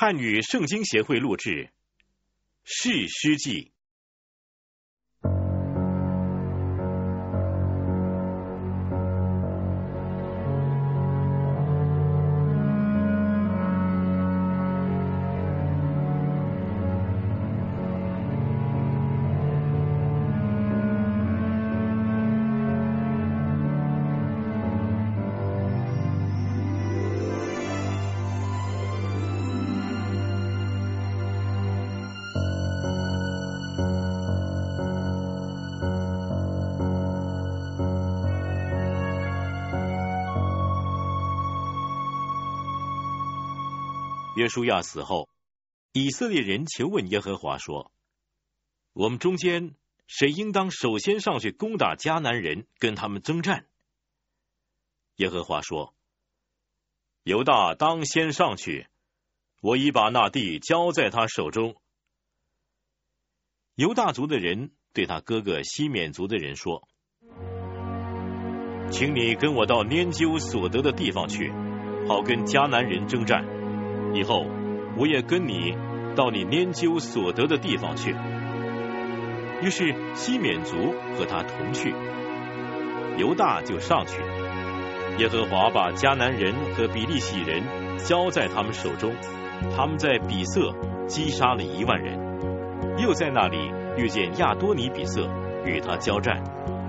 汉语圣经协会录制《士师记》。约书亚死后，以色列人求问耶和华说：“我们中间谁应当首先上去攻打迦南人，跟他们征战？”耶和华说：“犹大当先上去，我已把那地交在他手中。”犹大族的人对他哥哥西缅族的人说：“请你跟我到拈阄所得的地方去，好跟迦南人征战。”以后，我也跟你到你拈究所得的地方去。于是西缅族和他同去，犹大就上去。耶和华把迦南人和比利洗人交在他们手中，他们在比色击杀了一万人，又在那里遇见亚多尼比色，与他交战，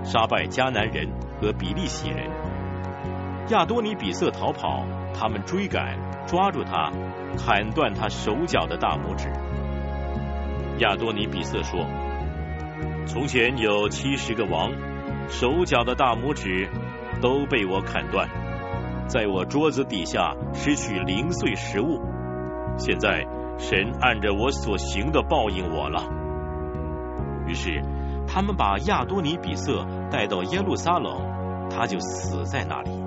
杀败迦南人和比利洗人。亚多尼比色逃跑，他们追赶，抓住他。砍断他手脚的大拇指。亚多尼比色说：“从前有七十个王，手脚的大拇指都被我砍断，在我桌子底下失去零碎食物。现在神按着我所行的报应我了。”于是他们把亚多尼比色带到耶路撒冷，他就死在那里。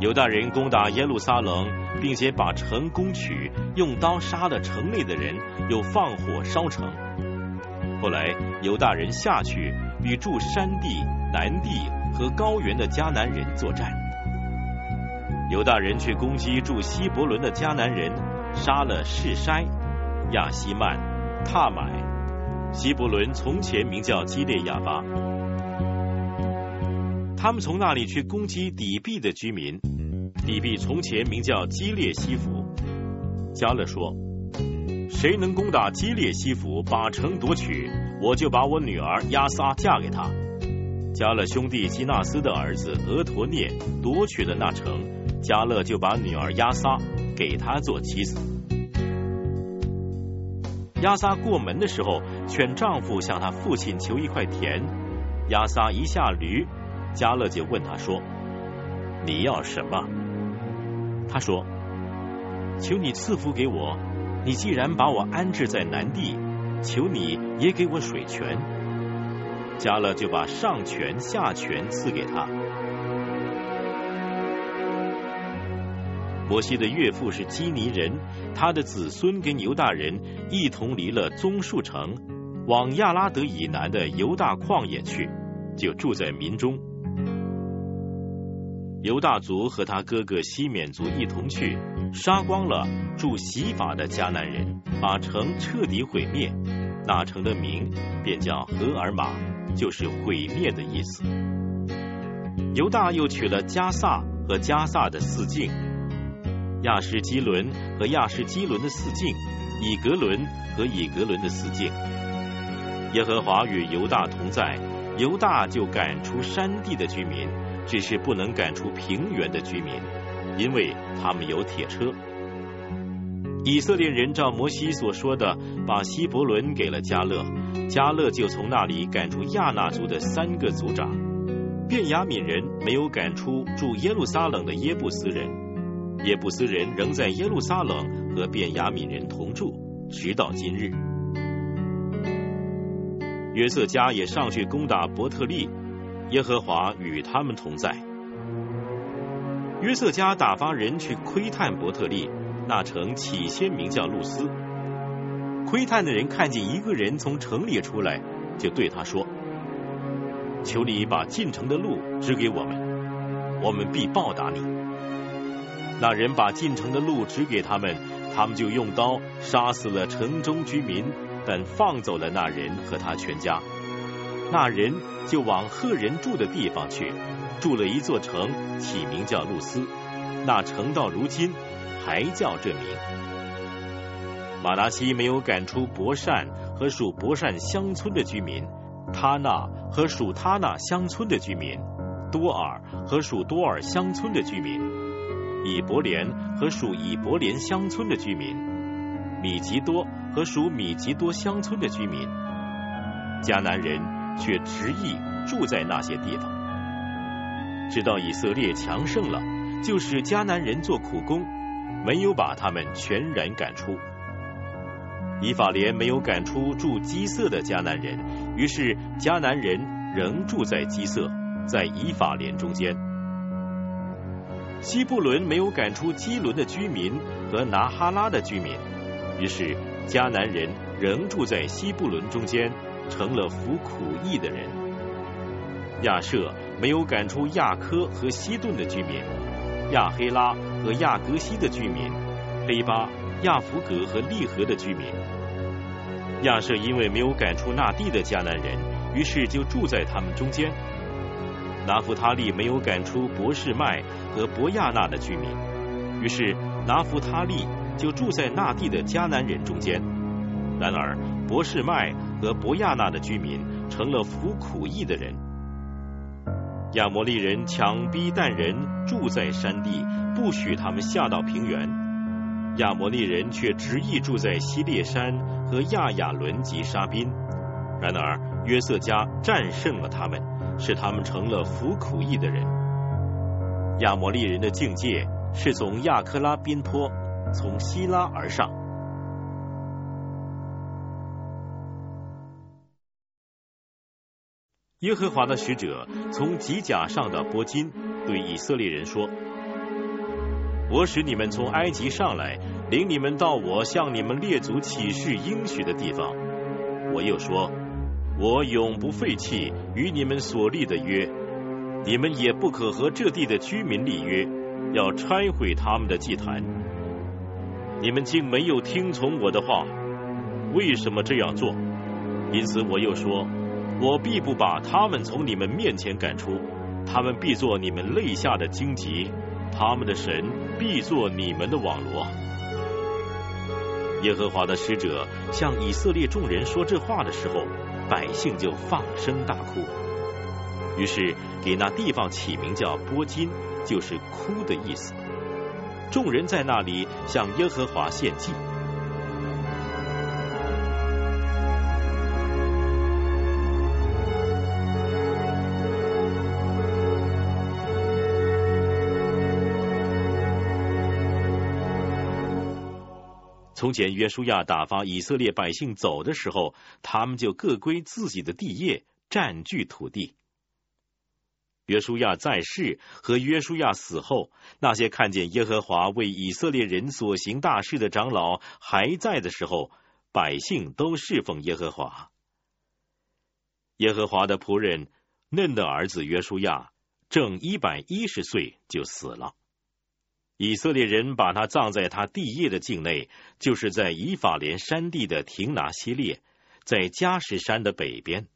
犹大人攻打耶路撒冷，并且把城攻取，用刀杀了城内的人，又放火烧城。后来犹大人下去与住山地、南地和高原的迦南人作战。犹大人去攻击住希伯伦的迦南人，杀了士筛、亚希曼、踏买。希伯伦从前名叫基列亚巴。他们从那里去攻击底壁的居民。底壁从前名叫基列西弗。加勒说：“谁能攻打基列西弗，把城夺取，我就把我女儿亚撒嫁给他。”加勒兄弟基纳斯的儿子俄陀涅夺取了那城，加勒就把女儿亚撒给他做妻子。亚撒过门的时候，劝丈夫向他父亲求一块田。亚撒一下驴。加勒就问他说：“你要什么？”他说：“求你赐福给我。你既然把我安置在南地，求你也给我水泉。”加勒就把上泉下泉赐给他。摩西的岳父是基尼人，他的子孙跟犹大人一同离了棕树城，往亚拉德以南的犹大旷野去，就住在民中。犹大族和他哥哥西缅族一同去，杀光了住洗法的迦南人，把城彻底毁灭。那城的名便叫荷尔玛，就是毁灭的意思。犹大又取了加萨和加萨的四境，亚什基伦和亚什基伦的四境，以格伦和以格伦的四境。耶和华与犹大同在，犹大就赶出山地的居民。只是不能赶出平原的居民，因为他们有铁车。以色列人照摩西所说的，把希伯伦给了加勒，加勒就从那里赶出亚纳族的三个族长。便雅悯人没有赶出住耶路撒冷的耶布斯人，耶布斯人仍在耶路撒冷和便雅悯人同住，直到今日。约瑟家也上去攻打伯特利。耶和华与他们同在。约瑟家打发人去窥探伯特利，那城起先名叫路斯。窥探的人看见一个人从城里出来，就对他说：“求你把进城的路指给我们，我们必报答你。”那人把进城的路指给他们，他们就用刀杀死了城中居民，但放走了那人和他全家。那人就往赫人住的地方去，筑了一座城，起名叫露丝。那城到如今还叫这名。马达西没有赶出博善和属博善乡村的居民，他那和属他那乡村的居民，多尔和属多尔乡村的居民，以伯莲和属以伯莲乡村的居民，米吉多和属米吉多乡村的居民，迦南人却执意住在那些地方，直到以色列强盛了，就使迦南人做苦工，没有把他们全然赶出。以法莲没有赶出住基色的迦南人，于是迦南人仍住在基色，在以法莲中间。西布伦没有赶出基伦的居民和拿哈拉的居民，于是迦南人仍住在西布伦中间，成了服苦役的人。亚舍没有赶出亚科和西顿的居民，亚黑拉和亚格西的居民，黑巴。亚弗格和利和的居民，亚舍因为没有赶出那地的迦南人，于是就住在他们中间。拿弗他利没有赶出博士麦和博亚纳的居民，于是拿弗他利就住在那地的迦南人中间。然而博士麦和博亚纳的居民成了服苦役的人。亚摩利人强逼但人住在山地，不许他们下到平原。亚摩利人却执意住在西列山和亚亚伦及沙宾，然而约瑟家战胜了他们，使他们成了服苦役的人。亚摩利人的境界是从亚克拉宾坡，从希拉而上。耶和华的使者从吉甲上的波金对以色列人说。我使你们从埃及上来，领你们到我向你们列祖起誓应许的地方。我又说，我永不废弃与你们所立的约，你们也不可和这地的居民立约，要拆毁他们的祭坛。你们竟没有听从我的话，为什么这样做？因此我又说，我必不把他们从你们面前赶出，他们必做你们肋下的荆棘。他们的神必做你们的网罗。耶和华的使者向以色列众人说这话的时候，百姓就放声大哭。于是给那地方起名叫波金，就是哭的意思。众人在那里向耶和华献祭。从前约书亚打发以色列百姓走的时候，他们就各归自己的地业，占据土地。约书亚在世和约书亚死后，那些看见耶和华为以色列人所行大事的长老还在的时候，百姓都侍奉耶和华。耶和华的仆人嫩的儿子约书亚正一百一十岁就死了。以色列人把他葬在他地业的境内，就是在以法莲山地的亭拿西列，在加什山的北边。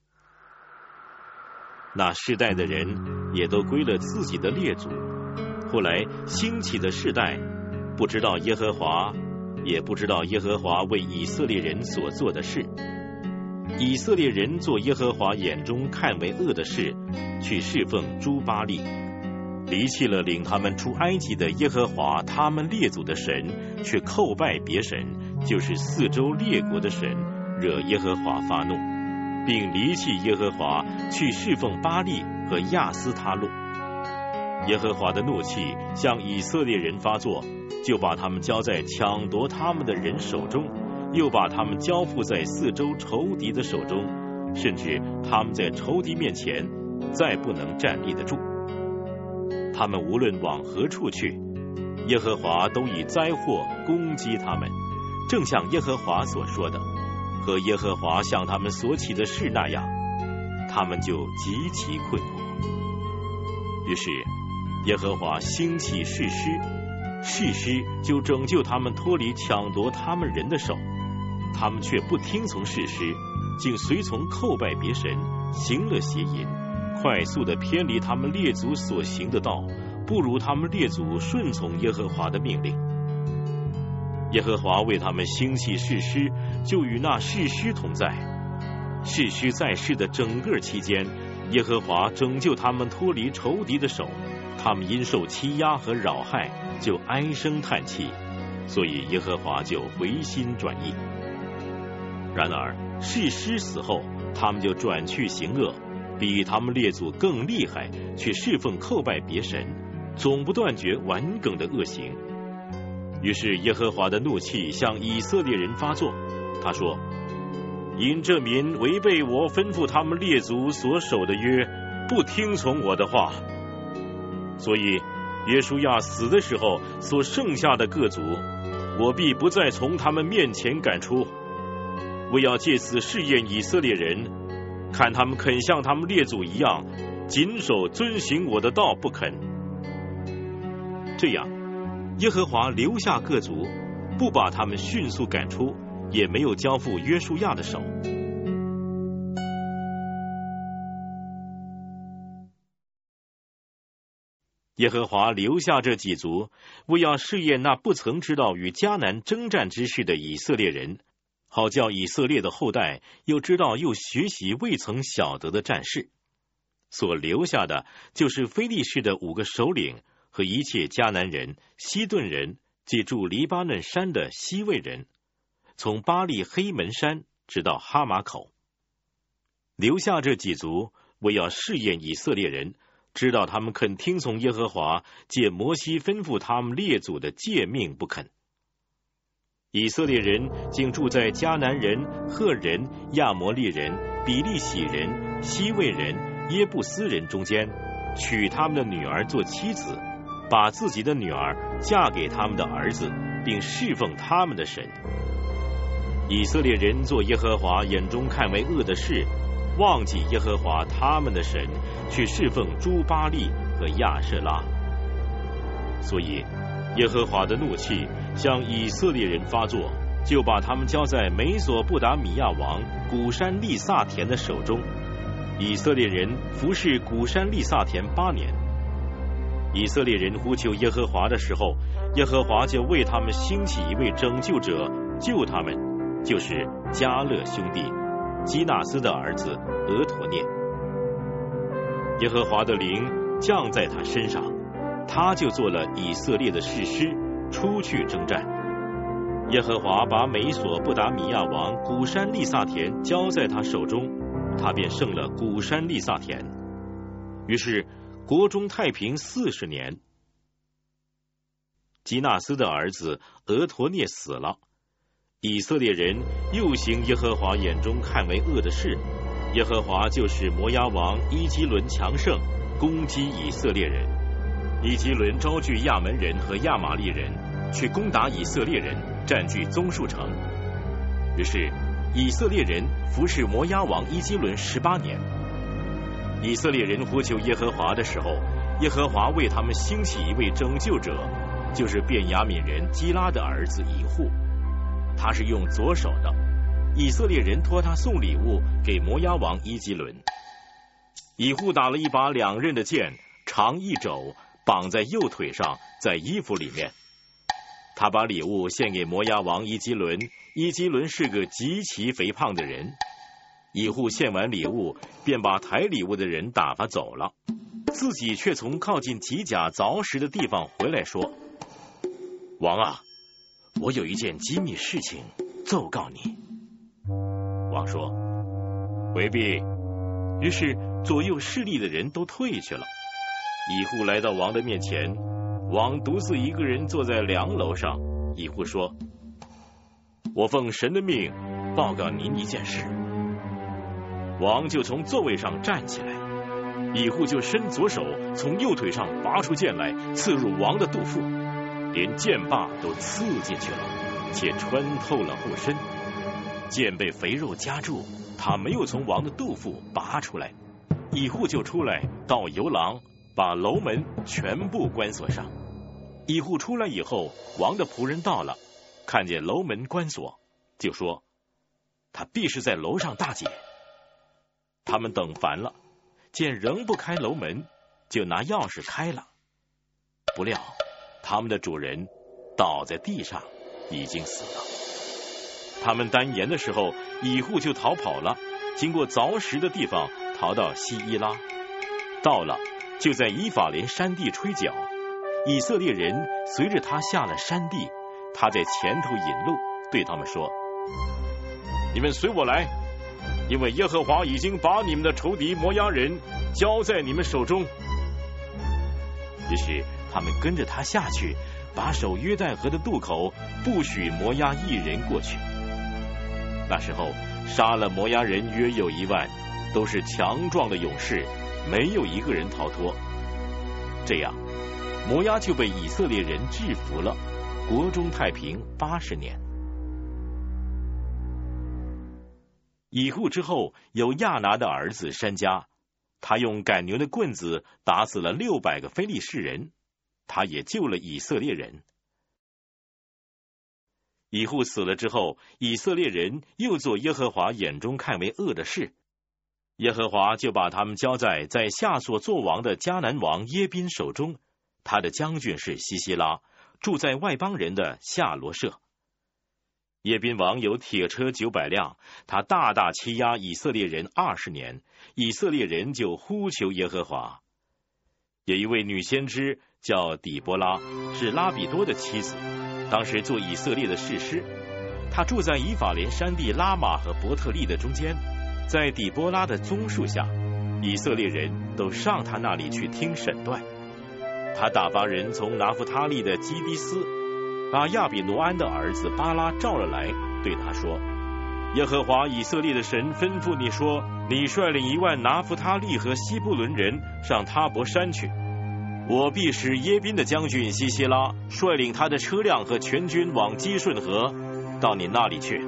那世代的人也都归了自己的列祖。后来兴起的世代，不知道耶和华，也不知道耶和华为以色列人所做的事。以色列人做耶和华眼中看为恶的事，去侍奉朱巴利。离弃了领他们出埃及的耶和华，他们列祖的神，却叩拜别神，就是四周列国的神，惹耶和华发怒，并离弃耶和华，去侍奉巴利和亚斯他路。耶和华的怒气向以色列人发作，就把他们交在抢夺他们的人手中，又把他们交付在四周仇敌的手中，甚至他们在仇敌面前再不能站立得住。他们无论往何处去，耶和华都以灾祸攻击他们，正像耶和华所说的，和耶和华向他们所起的事那样，他们就极其困苦。于是耶和华兴起誓师，士师就拯救他们脱离抢夺他们人的手，他们却不听从士师，竟随从叩拜别神，行了邪淫，快速的偏离他们列祖所行的道，不如他们列祖顺从耶和华的命令。耶和华为他们兴起士师，就与那士师同在。士师在世的整个期间，耶和华拯救他们脱离仇敌的手。他们因受欺压和扰害，就唉声叹气，所以耶和华就回心转意。然而士师死后，他们就转去行恶，比他们列祖更厉害，却侍奉叩拜别神，总不断绝顽梗的恶行。于是耶和华的怒气向以色列人发作，他说：“因这民违背我吩咐他们列祖所守的约，不听从我的话。”所以，耶稣亚死的时候，所剩下的各族，我必不再从他们面前赶出。我要借此试验以色列人，看他们肯像他们列祖一样，谨守遵行我的道不肯。这样，耶和华留下各族，不把他们迅速赶出，也没有交付约书亚的手。耶和华留下这几族，为要试验那不曾知道与迦南征战之事的以色列人，好叫以色列的后代又知道又学习未曾晓得的战事。所留下的就是非利士的五个首领和一切迦南人、西顿人，借住黎巴嫩山的西魏人，从巴利黑门山直到哈马口。留下这几族，为要试验以色列人。知道他们肯听从耶和华借摩西吩咐他们列祖的诫命不肯，以色列人竟住在迦南人、赫人、亚摩利人、比利洗人、西魏人、耶布斯人中间，娶他们的女儿做妻子，把自己的女儿嫁给他们的儿子，并侍奉他们的神。以色列人做耶和华眼中看为恶的事。忘记耶和华他们的神，去侍奉朱巴利和亚舍拉，所以耶和华的怒气向以色列人发作，就把他们交在美索不达米亚王古山利萨田的手中。以色列人服侍古山利萨田八年。以色列人呼求耶和华的时候，耶和华就为他们兴起一位拯救者，救他们，就是加勒兄弟。基纳斯的儿子俄陀涅，耶和华的灵降在他身上，他就做了以色列的士师，出去征战。耶和华把美索不达米亚王古山利萨田交在他手中，他便胜了古山利萨田。于是国中太平四十年。基纳斯的儿子俄陀涅死了。以色列人又行耶和华眼中看为恶的事，耶和华就使摩押王伊基伦强盛，攻击以色列人。伊基伦招聚亚门人和亚玛利人，去攻打以色列人，占据棕树城。于是以色列人服侍摩押王伊基伦十八年。以色列人呼求耶和华的时候，耶和华为他们兴起一位拯救者，就是便雅悯人基拉的儿子以户。他是用左手的，以色列人托他送礼物给摩押王伊基伦。以户打了一把两刃的剑，长一肘，绑在右腿上，在衣服里面。他把礼物献给摩押王伊基伦。伊基伦是个极其肥胖的人。以户献完礼物，便把抬礼物的人打发走了，自己却从靠近吉甲凿石的地方回来，说：“王啊！”我有一件机密事情奏告你。王说：“回避。”于是左右势力的人都退去了。乙户来到王的面前，王独自一个人坐在梁楼上。乙户说：“我奉神的命报告您一件事。”王就从座位上站起来，乙户就伸左手从右腿上拔出剑来，刺入王的肚腹。连剑把都刺进去了，且穿透了护身。剑被肥肉夹住，他没有从王的肚腹拔出来。乙户就出来到游廊，把楼门全部关锁上。以户出来以后，王的仆人到了，看见楼门关锁，就说他必是在楼上大解。他们等烦了，见仍不开楼门，就拿钥匙开了。不料他们的主人倒在地上，已经死了。他们单言的时候，以户就逃跑了，经过凿石的地方，逃到西伊拉。到了，就在以法莲山地吹角。以色列人随着他下了山地，他在前头引路，对他们说：“你们随我来，因为耶和华已经把你们的仇敌摩押人交在你们手中。”于是他们跟着他下去，把守约旦河的渡口，不许摩押一人过去。那时候杀了摩押人约有一万，都是强壮的勇士，没有一个人逃脱。这样。摩押就被以色列人制服了，国中太平八十年。以户之后有亚拿的儿子山家，他用赶牛的棍子打死了六百个非利士人，他也救了以色列人。以户死了之后，以色列人又做耶和华眼中看为恶的事，耶和华就把他们交在在夏所作王的迦南王耶宾手中。他的将军是西西拉，住在外邦人的夏罗舍。耶宾王有铁车九百辆，他大大欺压以色列人二十年，以色列人就呼求耶和华。有一位女先知叫底波拉，是拉比多的妻子，当时做以色列的士师。她住在以法莲山地拉玛和伯特利的中间，在底波拉的棕树下，以色列人都上他那里去听审断。他打发人从拿弗他利的基迪斯，把亚比挪安的儿子巴拉召了来，对他说：“耶和华以色列的神吩咐你说，你率领一万拿弗他利和西布伦人上塔伯山去。我必使耶宾的将军西西拉率领他的车辆和全军往基顺河到你那里去。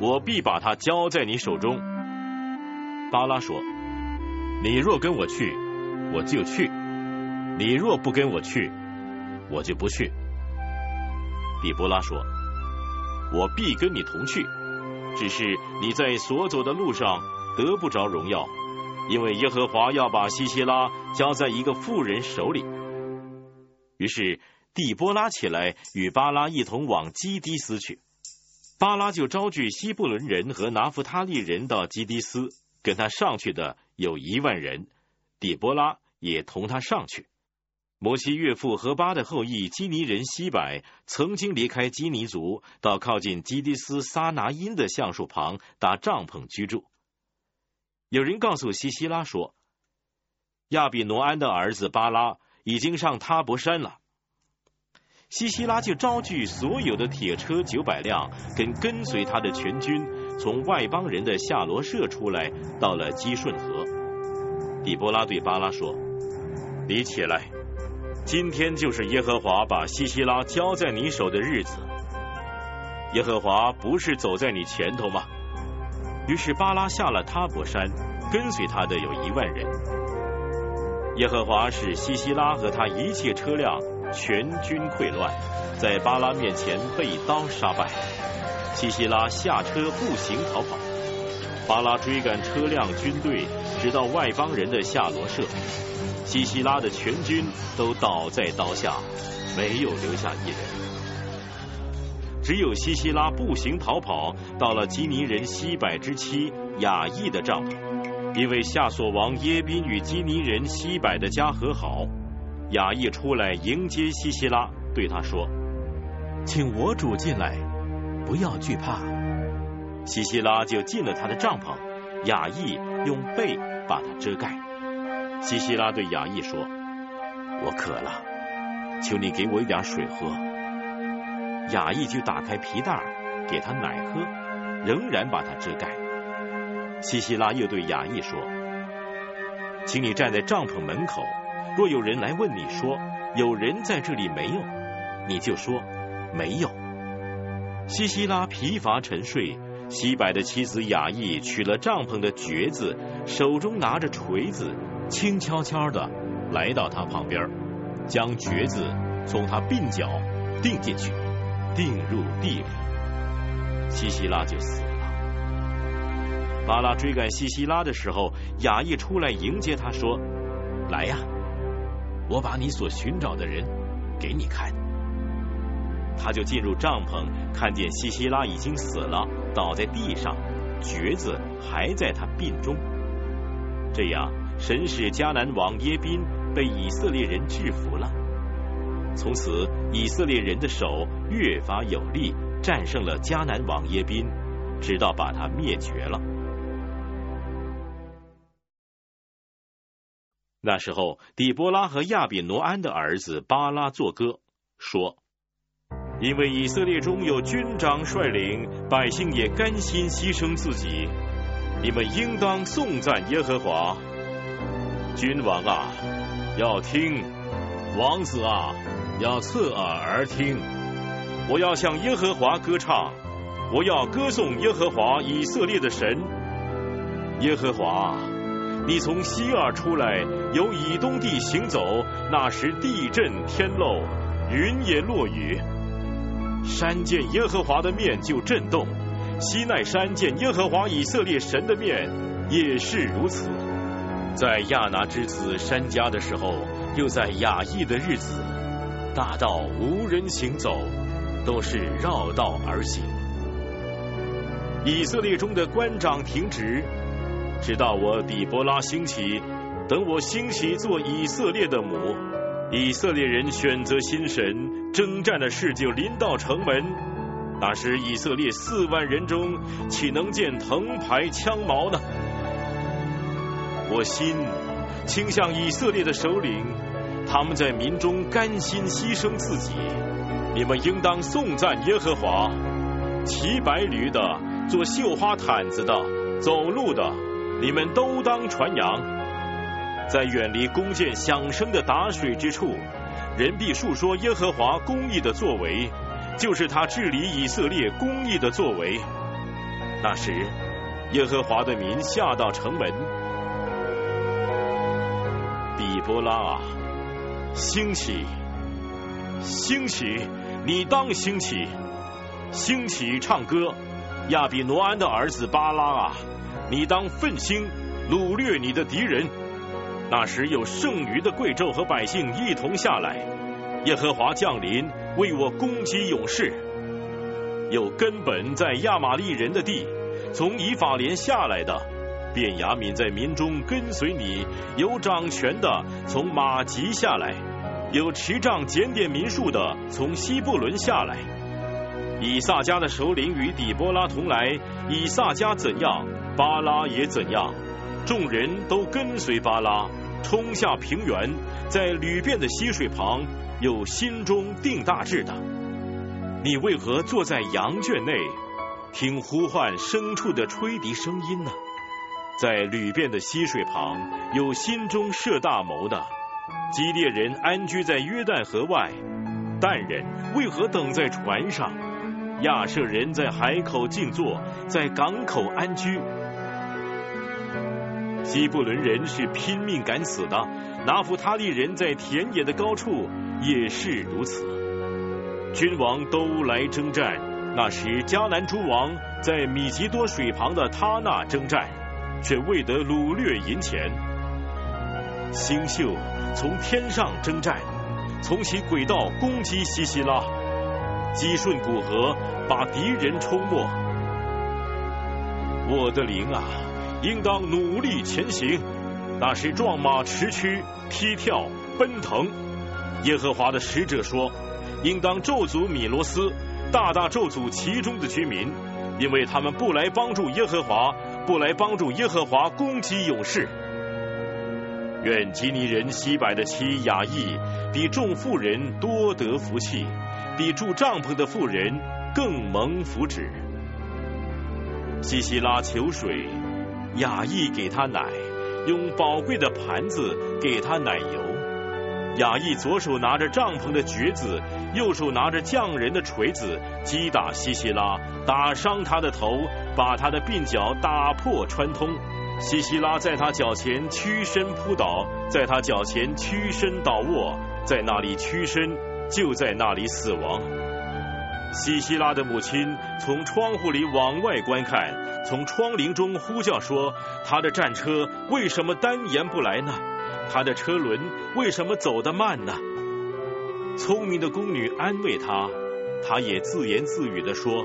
我必把他交在你手中。”巴拉说：“你若跟我去，我就去。”你若不跟我去，我就不去。底波拉说：“我必跟你同去，只是你在所走的路上得不着荣耀，因为耶和华要把西西拉交在一个妇人手里。”于是底波拉起来与巴拉一同往基迪斯去。巴拉就招聚西布伦人和拿弗他利人到基迪斯，跟他上去的有一万人，底波拉也同他上去。摩西岳父何巴的后裔基尼人西柏曾经离开基尼族，到靠近基迪斯撒拿因的橡树旁搭帐篷居住。有人告诉西西拉说，亚比挪安的儿子巴拉已经上塔伯山了。西西拉就招聚所有的铁车九百辆，跟跟随他的全军，从外邦人的夏罗舍出来，到了基顺河。底波拉对巴拉说：“你起来。”今天就是耶和华把西西拉交在你手的日子。耶和华不是走在你前头吗？于是巴拉下了塔伯山，跟随他的有一万人。耶和华使西西拉和他一切车辆全军溃乱，在巴拉面前被刀杀败。西西拉下车步行逃跑，巴拉追赶车辆军队，直到外邦人的夏罗舍。西西拉的全军都倒在刀下，没有留下一人。只有西西拉步行逃跑，到了基尼人西柏之妻雅意的帐篷，因为夏索王耶宾与基尼人西柏的家和好。雅意出来迎接西西拉，对他说：“请我主进来，不要惧怕。”西西拉就进了他的帐篷，雅意用被把他遮盖。西西拉对雅意说：“我渴了，求你给我一点水喝。”雅意就打开皮袋给他奶喝，仍然把他遮盖。西西拉又对雅意说：“请你站在帐篷门口，若有人来问你说有人在这里没有，你就说没有。”西西拉疲乏沉睡，西柏的妻子雅意取了帐篷的橛子，手中拿着锤子。轻悄悄的来到他旁边，将橛子从他鬓角钉进去，钉入地里，西西拉就死了。巴拉追赶西西拉的时候，雅意出来迎接他说：“来呀，我把你所寻找的人给你看。”他就进入帐篷，看见西西拉已经死了，倒在地上，橛子还在他鬓中。这样，神使迦南王耶宾被以色列人制服了。从此，以色列人的手越发有力，战胜了迦南王耶宾，直到把他灭绝了。那时候，底波拉和亚比挪安的儿子巴拉作歌，说：“因为以色列中有军长率领，百姓也甘心牺牲自己，你们应当颂赞耶和华。君王啊，要听；王子啊，要侧耳而听。我要向耶和华歌唱，我要歌颂耶和华以色列的神，耶和华。”你从西尔出来，由以东地行走，那时地震天漏，云也落雨。山见耶和华的面就震动，西奈山见耶和华以色列神的面也是如此。在亚拿之子山家的时候，又在雅意的日子，大道无人行走，都是绕道而行。以色列中的官长停职。直到我底波拉兴起，等我兴起做以色列的母，以色列人选择新神，征战的事就临到城门。那时以色列四万人中，岂能见藤牌枪矛呢？我心倾向以色列的首领，他们在民中甘心牺牲自己。你们应当颂赞耶和华。骑白驴的，做绣花毯子的，走路的。你们都当传扬，在远离弓箭响声的打水之处，人必述说耶和华公义的作为，就是他治理以色列公义的作为。那时，耶和华的民下到城门，比波拉啊，兴起，兴起，你当兴起，兴起唱歌，亚比挪安的儿子巴拉啊。你当奋心掳掠你的敌人，那时有剩余的贵胄和百姓一同下来，耶和华降临为我攻击勇士。有根本在亚玛利人的地，从以法莲下来的，便雅悯在民中跟随你；有掌权的从马吉下来，有持杖检点民数的从西布伦下来。以撒家的首领与底波拉同来，以撒家怎样？巴拉也怎样？众人都跟随巴拉，冲下平原，在吕遍的溪水旁，有心中定大志的。你为何坐在羊圈内，听呼唤牲畜的吹笛声音呢？在吕遍的溪水旁，有心中设大谋的。基列人安居在约旦河外，但人为何等在船上？亚舍人在海口静坐，在港口安居。西布伦人是拼命敢死的，拿弗他利人在田野的高处也是如此。君王都来征战，那时迦南诸王在米吉多水旁的他那征战，却未得掳掠银钱。星宿从天上征战，从其轨道攻击西西拉，击顺古河，把敌人冲没。我的灵啊！应当努力前行，那是壮马驰驱、踢跳、奔腾。耶和华的使者说：“应当咒诅米罗斯，大大咒诅其中的居民，因为他们不来帮助耶和华，不来帮助耶和华攻击勇士。愿基尼人西柏的妻雅意比众妇人多得福气，比住帐篷的妇人更蒙福祉。西西拉求水。”雅意给他奶，用宝贵的盘子给他奶油。雅意左手拿着帐篷的橛子，右手拿着匠人的锤子，击打西西拉，打伤他的头，把他的鬓角打破穿通。西西拉在他脚前屈身扑倒，在他脚前屈身倒卧，在那里屈身，就在那里死亡。西西拉的母亲从窗户里往外观看，从窗棂中呼叫说：“他的战车为什么单言不来呢？他的车轮为什么走得慢呢？”聪明的宫女安慰他，他也自言自语地说：“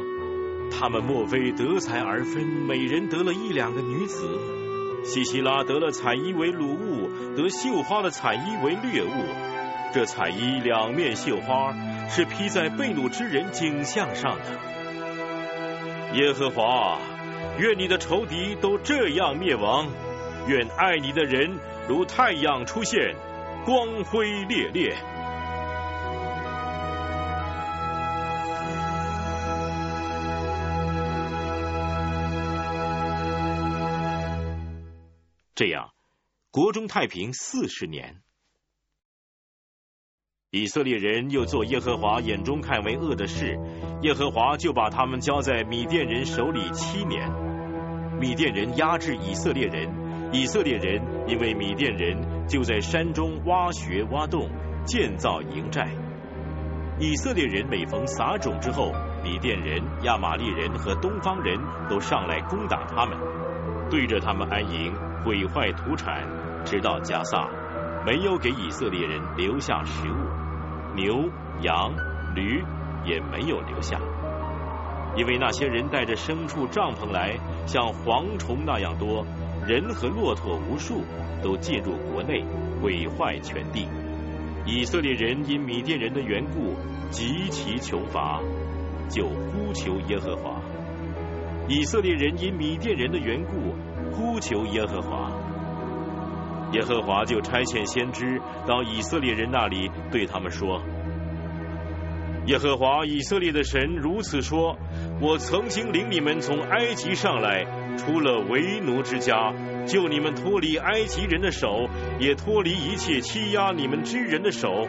他们莫非得财而分，每人得了一两个女子？西西拉得了彩衣为掳物，得绣花的彩衣为掠物。这彩衣两面绣花。”是披在被掳之人颈项上的。耶和华，愿你的仇敌都这样灭亡，愿爱你的人如太阳出现，光辉烈烈。这样，国中太平四十年。以色列人又做耶和华眼中看为恶的事，耶和华就把他们交在米甸人手里七年。米甸人压制以色列人，以色列人因为米甸人就在山中挖穴挖洞，建造营寨。以色列人每逢撒种之后，米甸人、亚玛利人和东方人都上来攻打他们，对着他们安营，毁坏土产，直到加萨。没有给以色列人留下食物，牛、羊、驴也没有留下，因为那些人带着牲畜、帐篷来，像蝗虫那样多，人和骆驼无数，都进入国内，毁坏全地。以色列人因米甸人的缘故极其穷乏，就呼求耶和华。以色列人因米甸人的缘故呼求耶和华。耶和华就差遣先知到以色列人那里，对他们说：“耶和华以色列的神如此说：我曾经领你们从埃及上来，出了为奴之家，救你们脱离埃及人的手，也脱离一切欺压你们之人的手，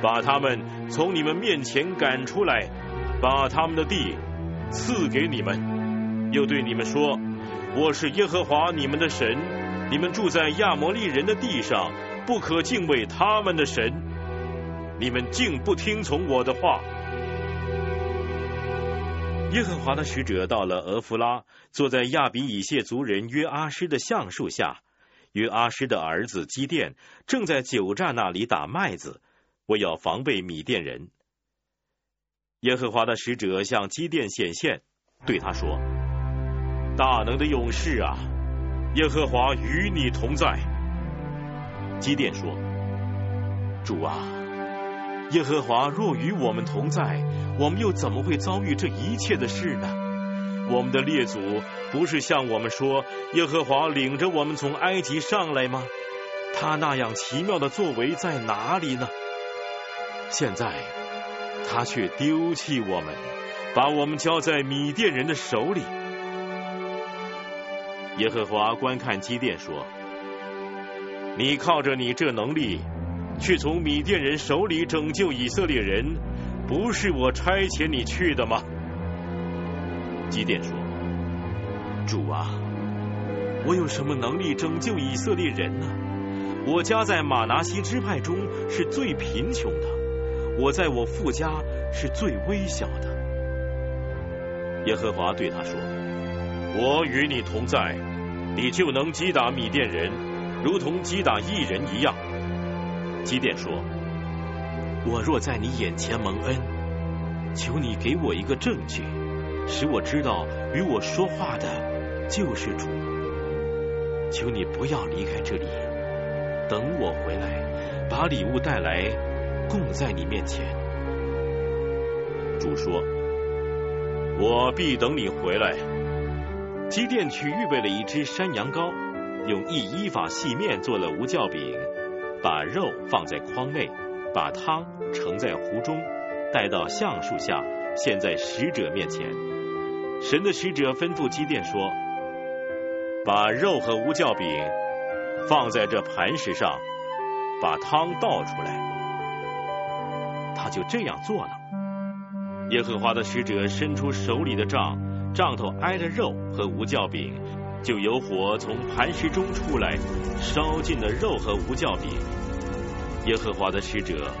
把他们从你们面前赶出来，把他们的地赐给你们，又对你们说：我是耶和华你们的神。”你们住在亚摩利人的地上，不可敬畏他们的神。你们竟不听从我的话。耶和华的使者到了俄弗拉，坐在亚比以谢族人约阿施的橡树下。约阿施的儿子基甸正在酒榨那里打麦子，我要防备米甸人。耶和华的使者向基甸显现，对他说：“大能的勇士啊！”耶和华与你同在。基甸说：“主啊，耶和华若与我们同在，我们又怎么会遭遇这一切的事呢？我们的列祖不是向我们说，耶和华领着我们从埃及上来吗？他那样奇妙的作为在哪里呢？现在他却丢弃我们，把我们交在米甸人的手里。”耶和华观看基甸说：“你靠着你这能力，去从米甸人手里拯救以色列人，不是我差遣你去的吗？”基甸说：“主啊，我有什么能力拯救以色列人呢？我家在马拿西支派中是最贫穷的，我在我父家是最微小的。”耶和华对他说：“我与你同在。”你就能击打米甸人，如同击打异人一样。基甸说：“我若在你眼前蒙恩，求你给我一个证据，使我知道与我说话的就是主。求你不要离开这里，等我回来，把礼物带来，供在你面前。”主说：“我必等你回来。”基甸去预备了一只山羊羔，用一依法细面做了无酵饼，把肉放在筐内，把汤盛在壶中，带到橡树下，献在使者面前。神的使者吩咐基甸说：“把肉和无酵饼放在这磐石上，把汤倒出来。”他就这样做了。耶和华的使者伸出手里的杖。杖头挨着肉和无酵饼，就有火从磐石中出来，烧尽了肉和无酵饼。耶和华的使者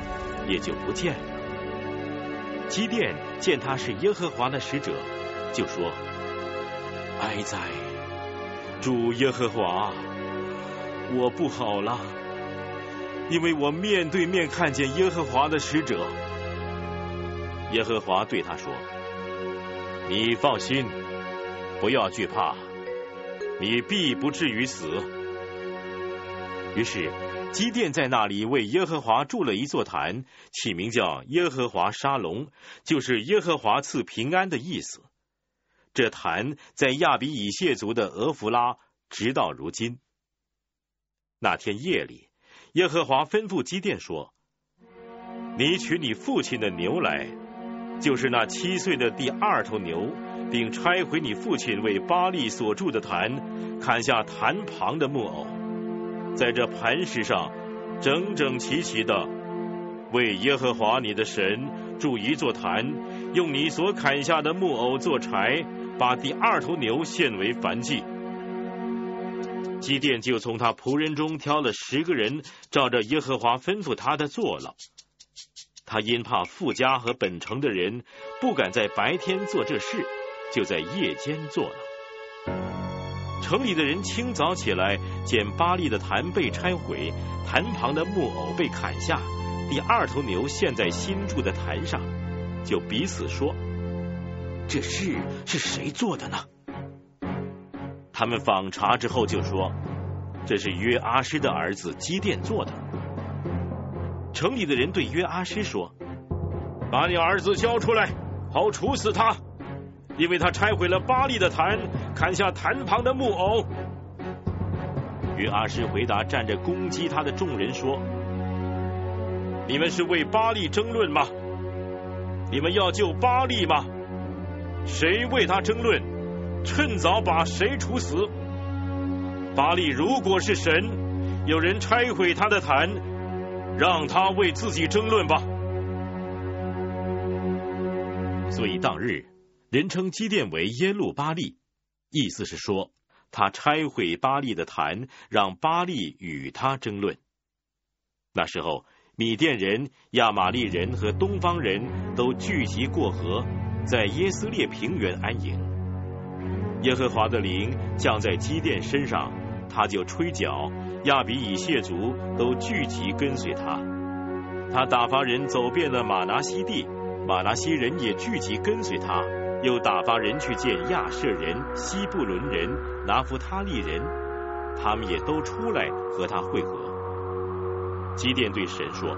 也就不见了。基甸见他是耶和华的使者，就说：“哀哉，主耶和华，我不好了，因为我面对面看见耶和华的使者。”耶和华对他说：“你放心，不要惧怕，你必不至于死。”于是。基甸在那里为耶和华筑了一座坛，起名叫耶和华沙龙，就是耶和华赐平安的意思。这坛在亚比以谢族的俄弗拉，直到如今。那天夜里，耶和华吩咐基甸说：“你取你父亲的牛来，就是那七岁的第二头牛，并拆毁你父亲为巴利所筑的坛，砍下坛旁的木偶。”在这磐石上，整整齐齐的为耶和华你的神筑一座坛，用你所砍下的木偶做柴，把第二头牛献为燔祭。基甸就从他仆人中挑了十个人，照着耶和华吩咐他的做了。他因怕富家和本城的人不敢在白天做这事，就在夜间做了。城里的人清早起来，见巴利的坛被拆毁，坛旁的木偶被砍下，第二头牛陷在新筑的坛上，就彼此说：“这事是谁做的呢？”他们访查之后就说：“这是约阿施的儿子基甸做的。”城里的人对约阿施说：“把你儿子交出来，好处死他。”因为他拆毁了巴利的坛，砍下坛旁的木偶。约阿施回答站着攻击他的众人说：“你们是为巴利争论吗？你们要救巴利吗？谁为他争论，趁早把谁处死。巴利如果是神，有人拆毁他的坛，让他为自己争论吧。”所以当日。人称基甸为耶路巴利，意思是说他拆毁巴利的坛，让巴利与他争论。那时候，米甸人、亚玛利人和东方人都聚集过河，在耶斯列平原安营。耶和华的灵降在基甸身上，他就吹角，亚比以谢族都聚集跟随他。他打发人走遍了马拿西地，马拿西人也聚集跟随他。又打发人去见亚舍人、西布伦人、拿弗他利人，他们也都出来和他会合。基甸对神说：“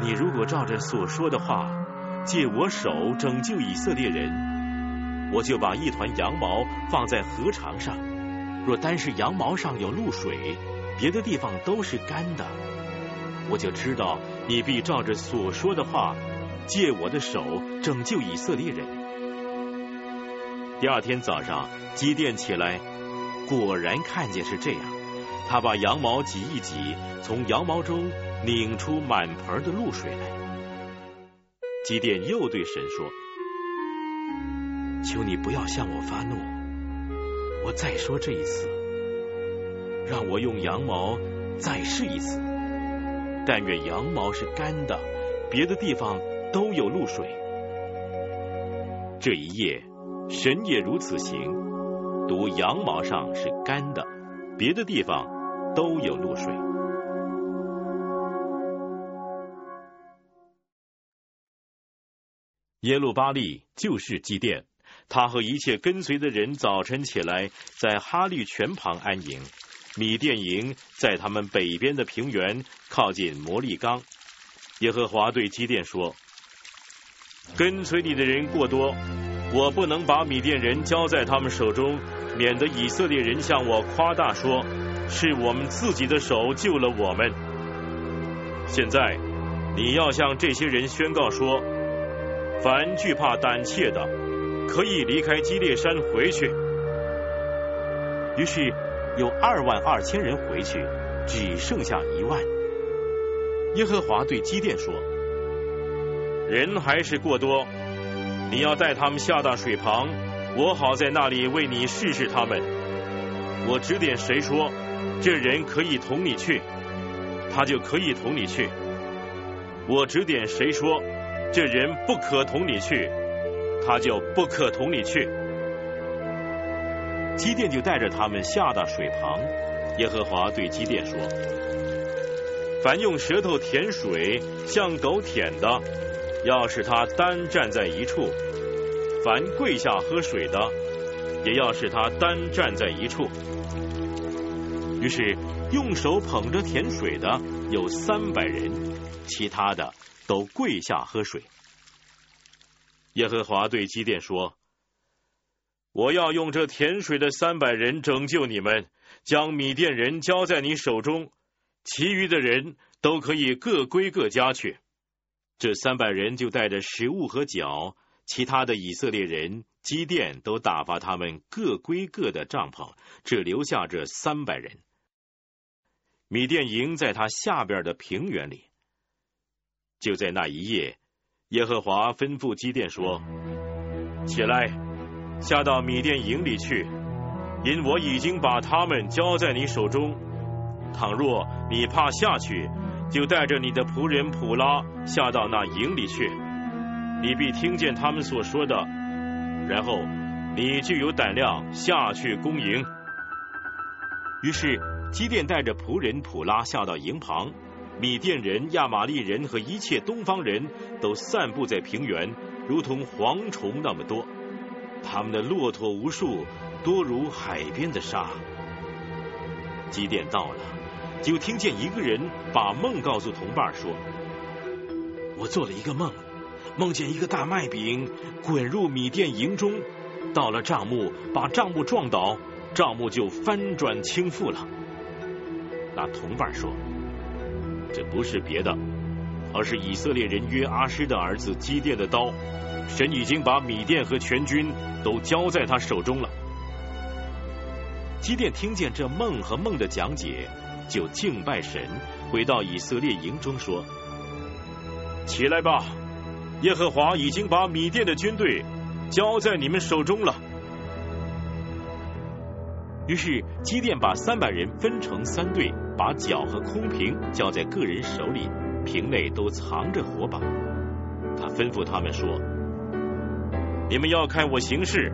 你如果照着所说的话，借我手拯救以色列人，我就把一团羊毛放在河床上。若单是羊毛上有露水，别的地方都是干的，我就知道你必照着所说的话。”借我的手拯救以色列人。第二天早上，基甸起来，果然看见是这样。他把羊毛挤一挤，从羊毛中拧出满盆的露水来。基甸又对神说：“求你不要向我发怒，我再说这一次，让我用羊毛再试一次。但愿羊毛是干的，别的地方。”都有露水。这一夜，神也如此行，独羊毛上是干的，别的地方都有露水。耶路巴利就是祭奠，他和一切跟随的人早晨起来，在哈利泉旁安营。米甸营在他们北边的平原，靠近摩利冈。耶和华对基甸说。跟随你的人过多，我不能把米甸人交在他们手中，免得以色列人向我夸大说，是我们自己的手救了我们。现在你要向这些人宣告说，凡惧怕胆怯的，可以离开基列山回去。于是有二万二千人回去，只剩下一万。耶和华对基甸说。人还是过多，你要带他们下到水旁，我好在那里为你试试他们。我指点谁说这人可以同你去，他就可以同你去。我指点谁说这人不可同你去，他就不可同你去。基甸就带着他们下到水旁。耶和华对基甸说：“凡用舌头舔水，像狗舔的，要使他单站在一处；凡跪下喝水的，也要使他单站在一处。”于是用手捧着舔水的有三百人，其他的都跪下喝水。耶和华对基甸说：“我要用这甜水的三百人拯救你们。”将米甸人交在你手中，其余的人都可以各归各家去。这三百人就带着食物和脚，其他的以色列人基甸都打发他们各归各的帐篷，只留下这三百人。米甸营在他下边的平原里。就在那一夜，耶和华吩咐基甸说：“起来，下到米甸营里去。”因我已经把他们交在你手中，倘若你怕下去，就带着你的仆人普拉下到那营里去，你必听见他们所说的，然后你就有胆量下去攻营。于是基甸带着仆人普拉下到营旁，米甸人、亚玛力人和一切东方人都散布在平原，如同蝗虫那么多，他们的骆驼无数。多如海边的沙。几点到了，就听见一个人把梦告诉同伴说：“我做了一个梦，梦见一个大麦饼滚入米店营中，到了帐幕，把帐幕撞倒，帐幕就翻转倾覆了。”那同伴说：“这不是别的，而是以色列人约阿施的儿子基甸的刀，神已经把米甸和全军都交在他手中了。”基甸听见这梦和梦的讲解，就敬拜神，回到以色列营中说：“起来吧，耶和华已经把米甸的军队交在你们手中了。”于是基甸把三百人分成三队，把脚和空瓶交在个人手里，瓶内都藏着火把。他吩咐他们说：“你们要看我行事，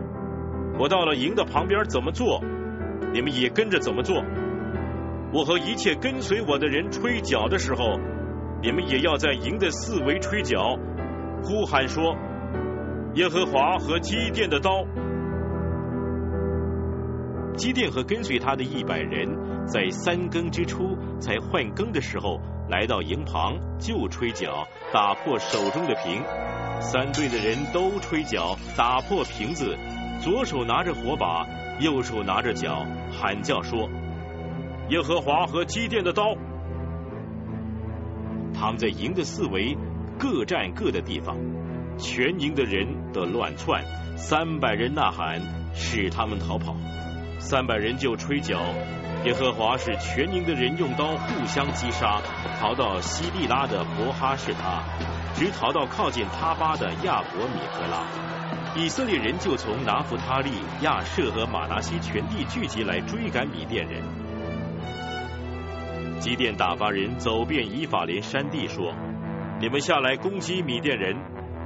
我到了营的旁边怎么做？”你们也跟着怎么做？我和一切跟随我的人吹角的时候，你们也要在营的四围吹角，呼喊说：“耶和华和基甸的刀。”基甸和跟随他的一百人，在三更之初才换更的时候，来到营旁就吹角，打破手中的瓶。三队的人都吹角，打破瓶子，左手拿着火把。右手拿着脚喊叫说：“耶和华和基甸的刀。”他们在营的四围各占各的地方，全营的人都乱窜。三百人呐喊，使他们逃跑。三百人就吹角。耶和华使全营的人用刀互相击杀，逃到西利拉的伯哈士他，直逃到靠近他巴的亚伯米和拉。以色列人就从拿弗他利、亚舍和马拿西全地聚集来追赶米甸人。基甸打发人走遍以法莲山地，说：“你们下来攻击米甸人，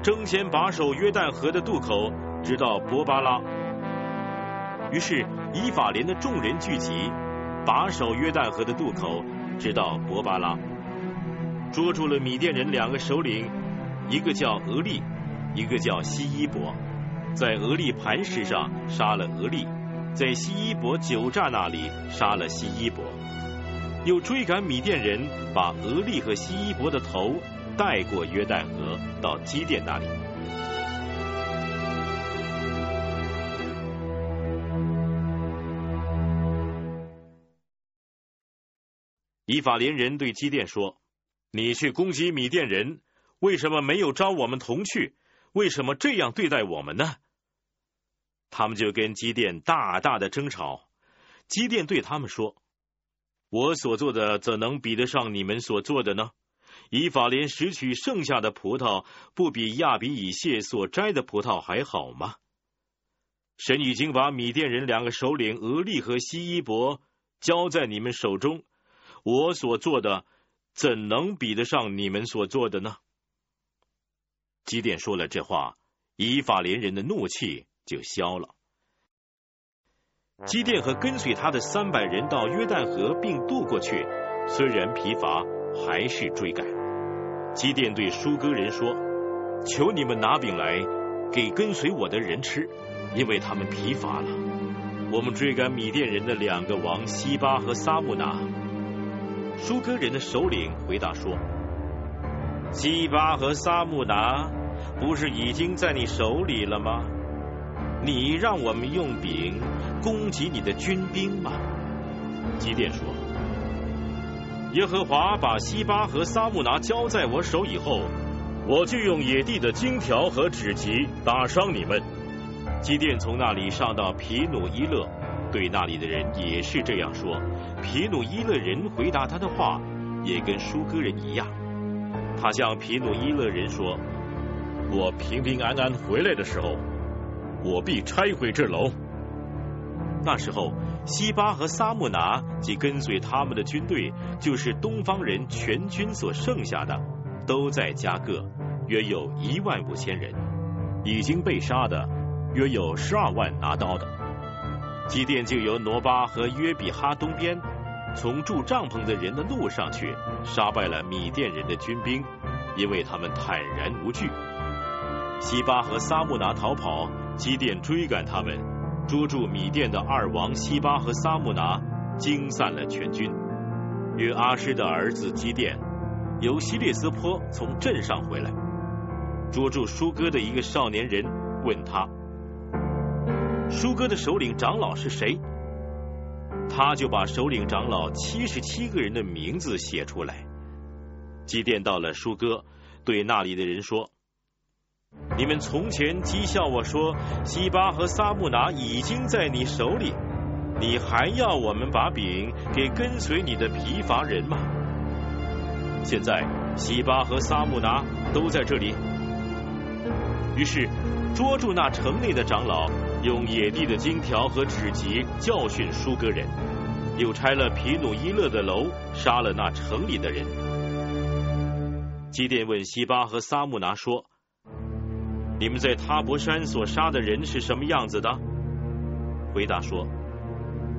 争先把守约旦河的渡口，直到伯巴拉。”于是以法莲的众人聚集，把守约旦河的渡口，直到伯巴拉，捉住了米甸人两个首领，一个叫俄利，一个叫西伊伯。在俄利磐石上杀了俄利，在西伊伯酒榨那里杀了西伊伯，又追赶米甸人，把俄利和西伊伯的头带过约旦河到基甸那里。以法连人对基甸说：“你去攻击米甸人，为什么没有招我们同去？为什么这样对待我们呢？”他们就跟基甸大大的争吵。基甸对他们说：“我所做的怎能比得上你们所做的呢？以法莲拾取剩下的葡萄，不比亚比以谢所摘的葡萄还好吗？神已经把米甸人两个首领俄利和西伊伯交在你们手中，我所做的怎能比得上你们所做的呢？”基甸说了这话，以法连人的怒气就消了。基甸和跟随他的三百人到约旦河并渡过去，虽然疲乏，还是追赶。基甸对舒歌人说：“求你们拿饼来，给跟随我的人吃，因为他们疲乏了。我们追赶米甸人的两个王西巴和撒木拿。”舒歌人的首领回答说：“西巴和撒木拿不是已经在你手里了吗？你让我们用饼攻击你的军兵吗？”基甸说。耶和华把西巴和撒木拿交在我手以后，我就用野地的荆条和纸棘打伤你们。基甸从那里上到皮努伊勒，对那里的人也是这样说。皮努伊勒人回答他的话，也跟舒哥人一样。他向皮努伊勒人说：“我平平安安回来的时候，我必拆毁这楼。”那时候。西巴和萨木拿及跟随他们的军队，就是东方人全军所剩下的，都在加各，约有一万五千人。已经被杀的，约有十二万拿刀的。基甸就由挪巴和约比哈东边，从住帐篷的人的路上去，杀败了米甸人的军兵，因为他们坦然无惧。西巴和撒木拿逃跑，基甸追赶他们。捉住米甸的二王西巴和撒木拿，惊散了全军。约阿施的儿子基甸由希列斯坡从镇上回来，捉住舒哥的一个少年人，问他：舒哥的首领长老是谁？他就把首领长老七十七个人的名字写出来。祭奠到了舒哥，对那里的人说。你们从前讥笑我说，西巴和撒木拿已经在你手里，你还要我们把饼给跟随你的疲乏人吗？现在西巴和撒木拿都在这里。于是捉住那城内的长老，用野地的荆条和纸棘教训舒格人，又拆了皮努伊勒的楼，杀了那城里的人。基甸问西巴和撒木拿说。你们在塔伯山所杀的人是什么样子的？回答说：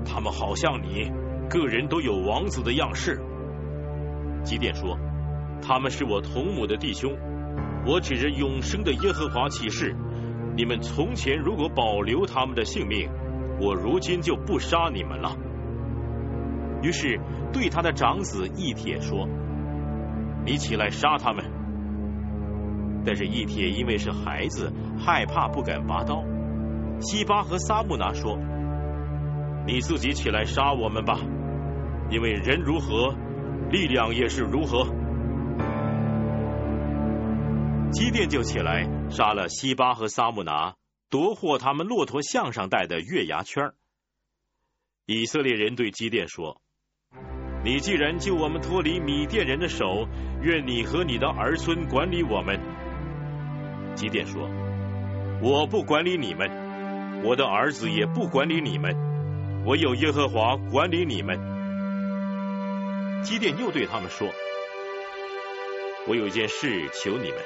他们好像你，个人都有王子的样式。基甸说：他们是我同母的弟兄，我指着永生的耶和华起誓，你们从前如果保留他们的性命，我如今就不杀你们了。于是对他的长子义铁说：你起来杀他们。但是义铁因为是孩子，害怕不敢拔刀。西巴和撒木拿说：“你自己起来杀我们吧，因为人如何，力量也是如何。”基甸就起来杀了西巴和撒木拿，夺获他们骆驼项上戴的月牙圈。以色列人对基甸说：“你既然救我们脱离米甸人的手，愿你和你的儿孙管理我们。”基甸说：“我不管理你们，我的儿子也不管理你们，唯有耶和华管理你们。”基甸又对他们说：“我有一件事求你们，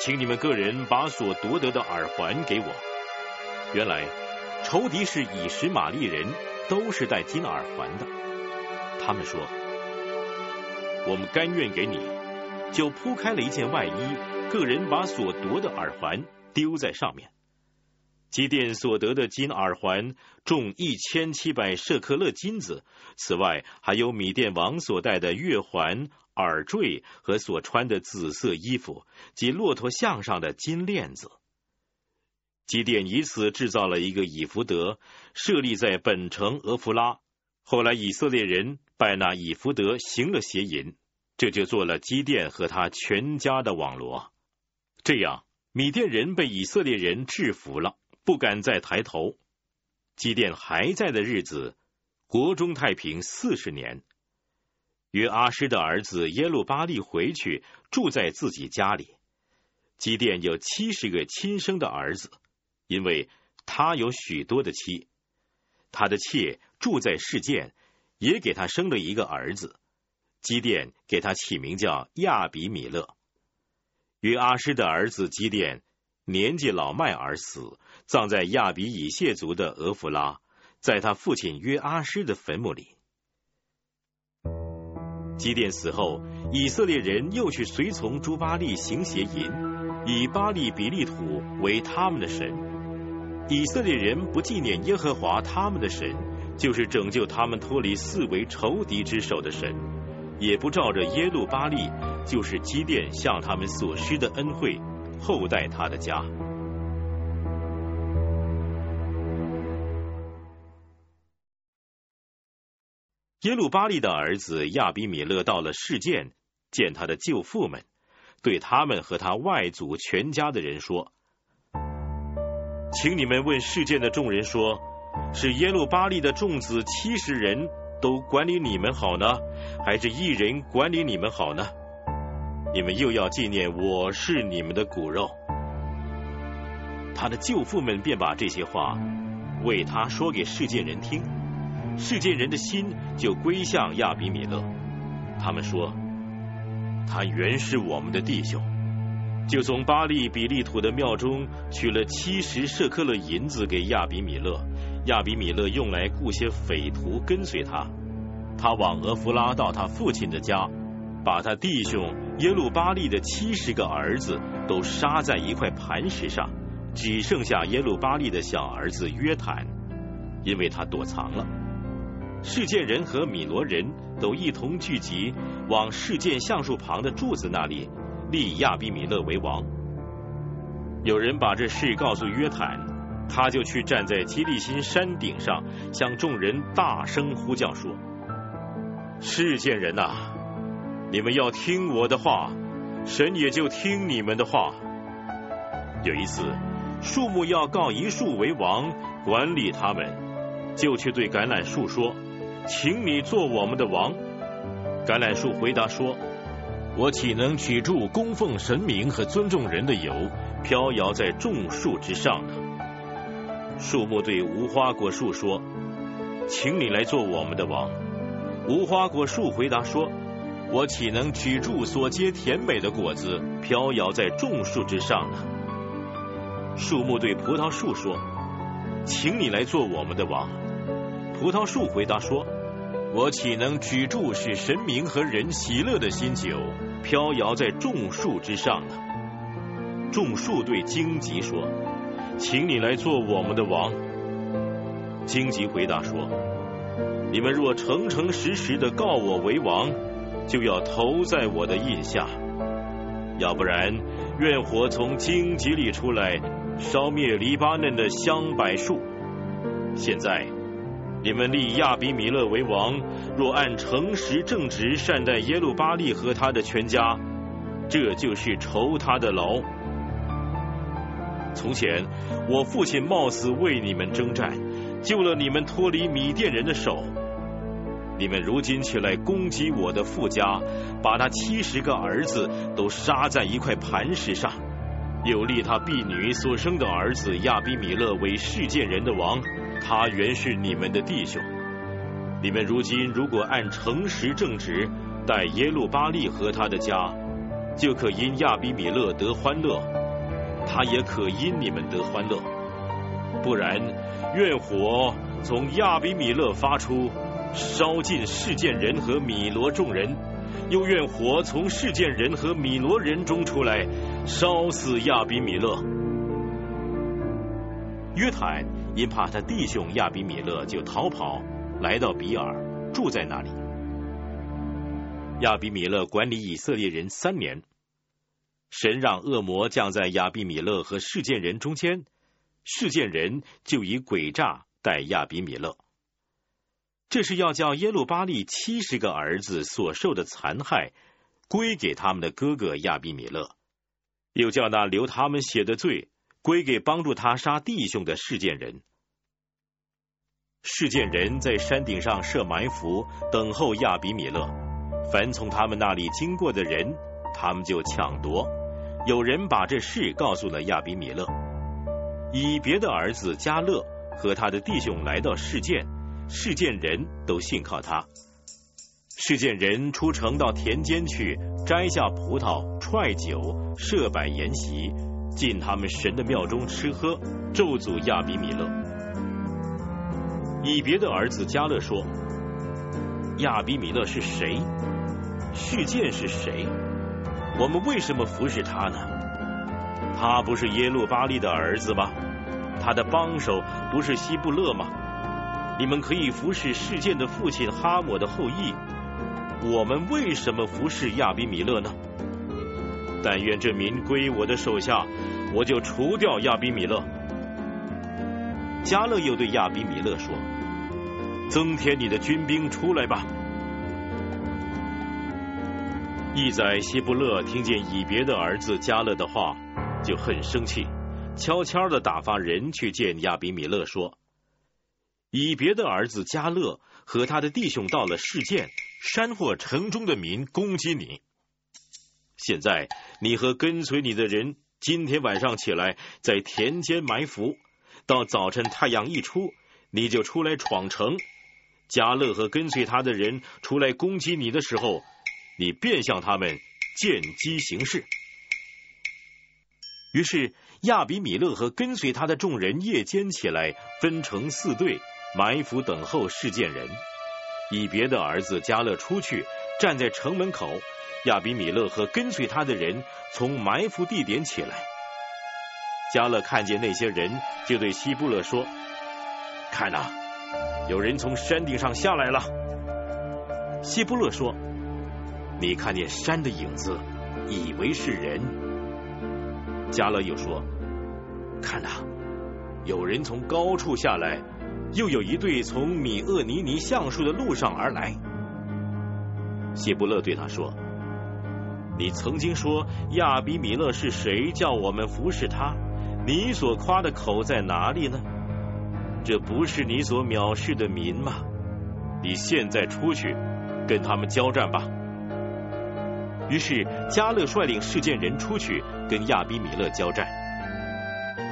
请你们个人把所夺得的耳环给我。原来仇敌是以实玛利人，都是戴金耳环的。他们说：我们甘愿给你，就铺开了一件外衣。”个人把所夺的耳环丢在上面。基甸所得的金耳环重一千七百舍克勒金子，此外还有米甸王所戴的月环、耳坠和所穿的紫色衣服及骆驼项上的金链子。基甸以此制造了一个以弗德，设立在本城俄弗拉。后来以色列人拜那以弗德行了邪淫，这就做了基甸和他全家的网罗。这样，米甸人被以色列人制服了，不敢再抬头。基甸还在的日子，国中太平四十年。约阿施的儿子耶路巴利回去住在自己家里。基甸有七十个亲生的儿子，因为他有许多的妻。他的妾住在世界，也给他生了一个儿子。基甸给他起名叫亚比米勒。约阿施的儿子基甸年纪老迈而死，葬在亚比以谢族的俄弗拉，在他父亲约阿施的坟墓里。基甸死后，以色列人又去随从朱巴利行邪淫，以巴利比利土为他们的神。以色列人不纪念耶和华他们的神，就是拯救他们脱离四围仇敌之手的神，也不照着耶路巴利。就是基甸向他们所施的恩惠，厚待他的家。耶路巴利的儿子亚比米勒到了事件，见他的舅父们，对他们和他外祖全家的人说：“请你们问事件的众人说，是耶路巴利的众子七十人都管理你们好呢，还是一人管理你们好呢？”你们又要纪念我是你们的骨肉，他的舅父们便把这些话为他说给世界人听，世界人的心就归向亚比米勒。他们说，他原是我们的弟兄，就从巴利比利土的庙中取了七十舍克勒银子给亚比米勒，亚比米勒用来雇些匪徒跟随他，他往俄弗拉到他父亲的家，把他弟兄。耶路巴利的七十个儿子都杀在一块磐石上，只剩下耶路巴利的小儿子约坦，因为他躲藏了。事件人和米罗人都一同聚集，往事件橡树旁的柱子那里立亚比米勒为王。有人把这事告诉约坦，他就去站在基利心山顶上，向众人大声呼叫说：“事件人呐！”你们要听我的话，神也就听你们的话。有一次，树木要告一树为王，管理他们，就去对橄榄树说：“请你做我们的王。”橄榄树回答说：“我岂能取住供奉神明和尊重人的油，飘摇在众树之上呢？”树木对无花果树说：“请你来做我们的王。”无花果树回答说。我岂能取住所结甜美的果子，飘摇在众树之上呢？树木对葡萄树说：“请你来做我们的王。”葡萄树回答说：“我岂能止住使神明和人喜乐的新酒，飘摇在众树之上呢？”众树对荆棘说：“请你来做我们的王。”荆棘回答说：“你们若诚诚实实的告我为王。”就要投在我的印下，要不然愿火从荆棘里出来，烧灭黎巴嫩的香柏树。现在你们立亚比米勒为王，若按诚实正直善待耶路巴利和他的全家，这就是酬他的劳。从前我父亲冒死为你们征战，救了你们脱离米甸人的手。你们如今却来攻击我的富家，把他七十个儿子都杀在一块磐石上，又立他婢女所生的儿子亚比米勒为世界人的王，他原是你们的弟兄。你们如今如果按诚实正直待耶路巴利和他的家，就可因亚比米勒得欢乐，他也可因你们得欢乐。不然，愿火从亚比米勒发出。烧尽世件人和米罗众人，又愿火从世件人和米罗人中出来，烧死亚比米勒。约坦因怕他弟兄亚比米勒，就逃跑，来到比尔，住在那里。亚比米勒管理以色列人三年，神让恶魔降在亚比米勒和世件人中间，世件人就以诡诈待亚比米勒。这是要叫耶路巴利七十个儿子所受的残害归给他们的哥哥亚比米勒，又叫那留他们血的罪归给帮助他杀弟兄的事件人。事件人在山顶上设埋伏，等候亚比米勒。凡从他们那里经过的人，他们就抢夺。有人把这事告诉了亚比米勒，以别的儿子加勒和他的弟兄来到事件。事件人都信靠他。事件人出城到田间去，摘下葡萄，踹酒，设摆筵席，进他们神的庙中吃喝，咒诅亚比米勒。以别的儿子加勒说：“亚比米勒是谁？事件是谁？我们为什么服侍他呢？他不是耶路巴利的儿子吗？他的帮手不是希布勒吗？你们可以服侍事件的父亲哈姆的后裔。”我们为什么服侍亚比米勒呢？但愿这民归我的手下，我就除掉亚比米勒。加勒又对亚比米勒说：“增添你的军兵出来吧。”义宰希布勒听见以别的儿子加勒的话，就很生气，悄悄的打发人去见亚比米勒，说：“以别的儿子加勒和他的弟兄到了事件。”山或城中的民攻击你。现在你和跟随你的人今天晚上起来，在田间埋伏，到早晨太阳一出，你就出来闯城。加勒和跟随他的人出来攻击你的时候，你便向他们见机行事。于是亚比米勒和跟随他的众人夜间起来，分成四队，埋伏等候事件人。以别的儿子加勒出去，站在城门口。亚比米勒和跟随他的人从埋伏地点起来。加勒看见那些人，就对希布勒说：“看呐，有人从山顶上下来了。”希布勒说：“你看见山的影子，以为是人。”加勒又说：“看呐，有人从高处下来。”又有一队从米厄尼尼橡树的路上而来。希布勒对他说：“你曾经说亚比米勒是谁？叫我们服侍他？你所夸的口在哪里呢？这不是你所藐视的民吗？你现在出去跟他们交战吧。”于是加勒率领事件人出去跟亚比米勒交战。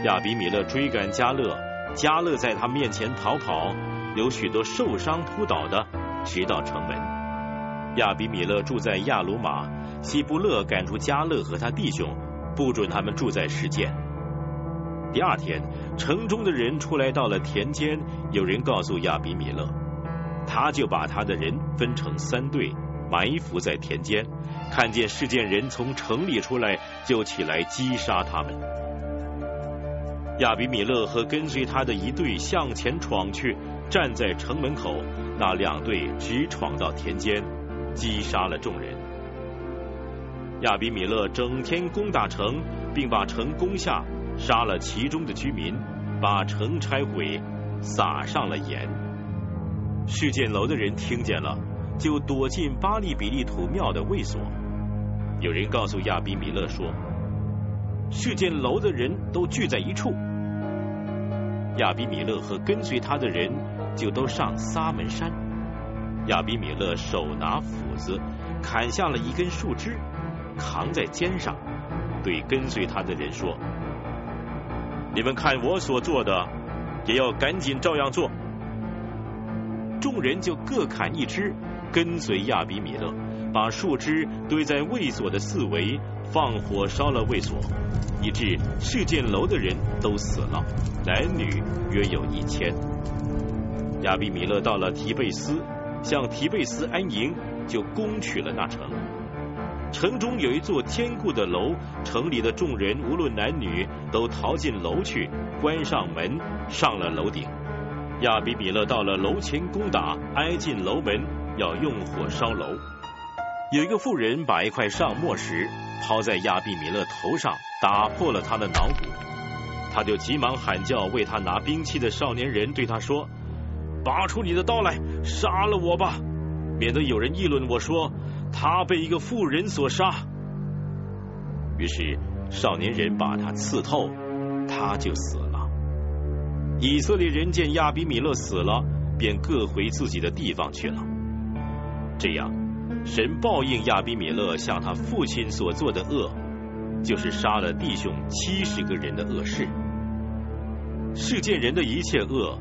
亚比米勒追赶加勒。加勒在他面前逃跑，有许多受伤扑倒的，直到城门。亚比米勒住在亚鲁马，希布勒赶出加勒和他弟兄，不准他们住在世间。第二天，城中的人出来到了田间，有人告诉亚比米勒，他就把他的人分成三队，埋伏在田间，看见事件人从城里出来，就起来击杀他们。亚比米勒和跟随他的一队向前闯去，站在城门口，那两队直闯到田间，击杀了众人。亚比米勒整天攻打城，并把城攻下，杀了其中的居民，把城拆毁，撒上了盐。事件楼的人听见了，就躲进巴利比利土庙的卫所。有人告诉亚比米勒说，事件楼的人都聚在一处。亚比米勒和跟随他的人就都上撒门山。亚比米勒手拿斧子，砍下了一根树枝，扛在肩上，对跟随他的人说：“你们看我所做的，也要赶紧照样做。”众人就各砍一枝，跟随亚比米勒，把树枝堆在卫所的四围。放火烧了卫所，以致事件楼的人都死了，男女约有一千。亚比米勒到了提贝斯，向提贝斯安营，就攻取了那城。城中有一座坚固的楼，城里的众人无论男女，都逃进楼去，关上门，上了楼顶。亚比米勒到了楼前攻打，挨进楼门，要用火烧楼。有一个妇人把一块上墨石。抛在亚比米勒头上，打破了他的脑骨。他就急忙喊叫为他拿兵器的少年人，对他说：“拔出你的刀来，杀了我吧，免得有人议论我说他被一个妇人所杀。”于是少年人把他刺透，他就死了。以色列人见亚比米勒死了，便各回自己的地方去了。这样。神报应亚比米勒向他父亲所做的恶，就是杀了弟兄七十个人的恶事。世间人的一切恶，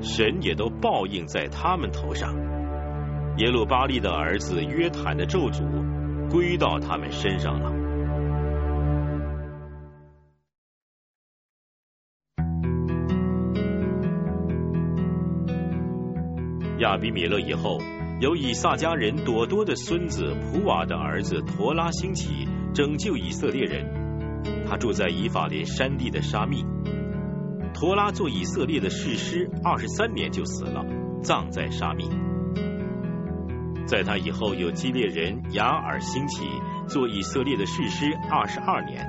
神也都报应在他们头上。耶路巴利的儿子约坦的咒诅归到他们身上了。亚比米勒以后，由以撒家人朵多的孙子普瓦的儿子陀拉兴起，拯救以色列人。他住在以法莲山地的沙密。陀拉做以色列的士师二十三年就死了，葬在沙密。在他以后，有基列人雅尔兴起做以色列的士师二十二年。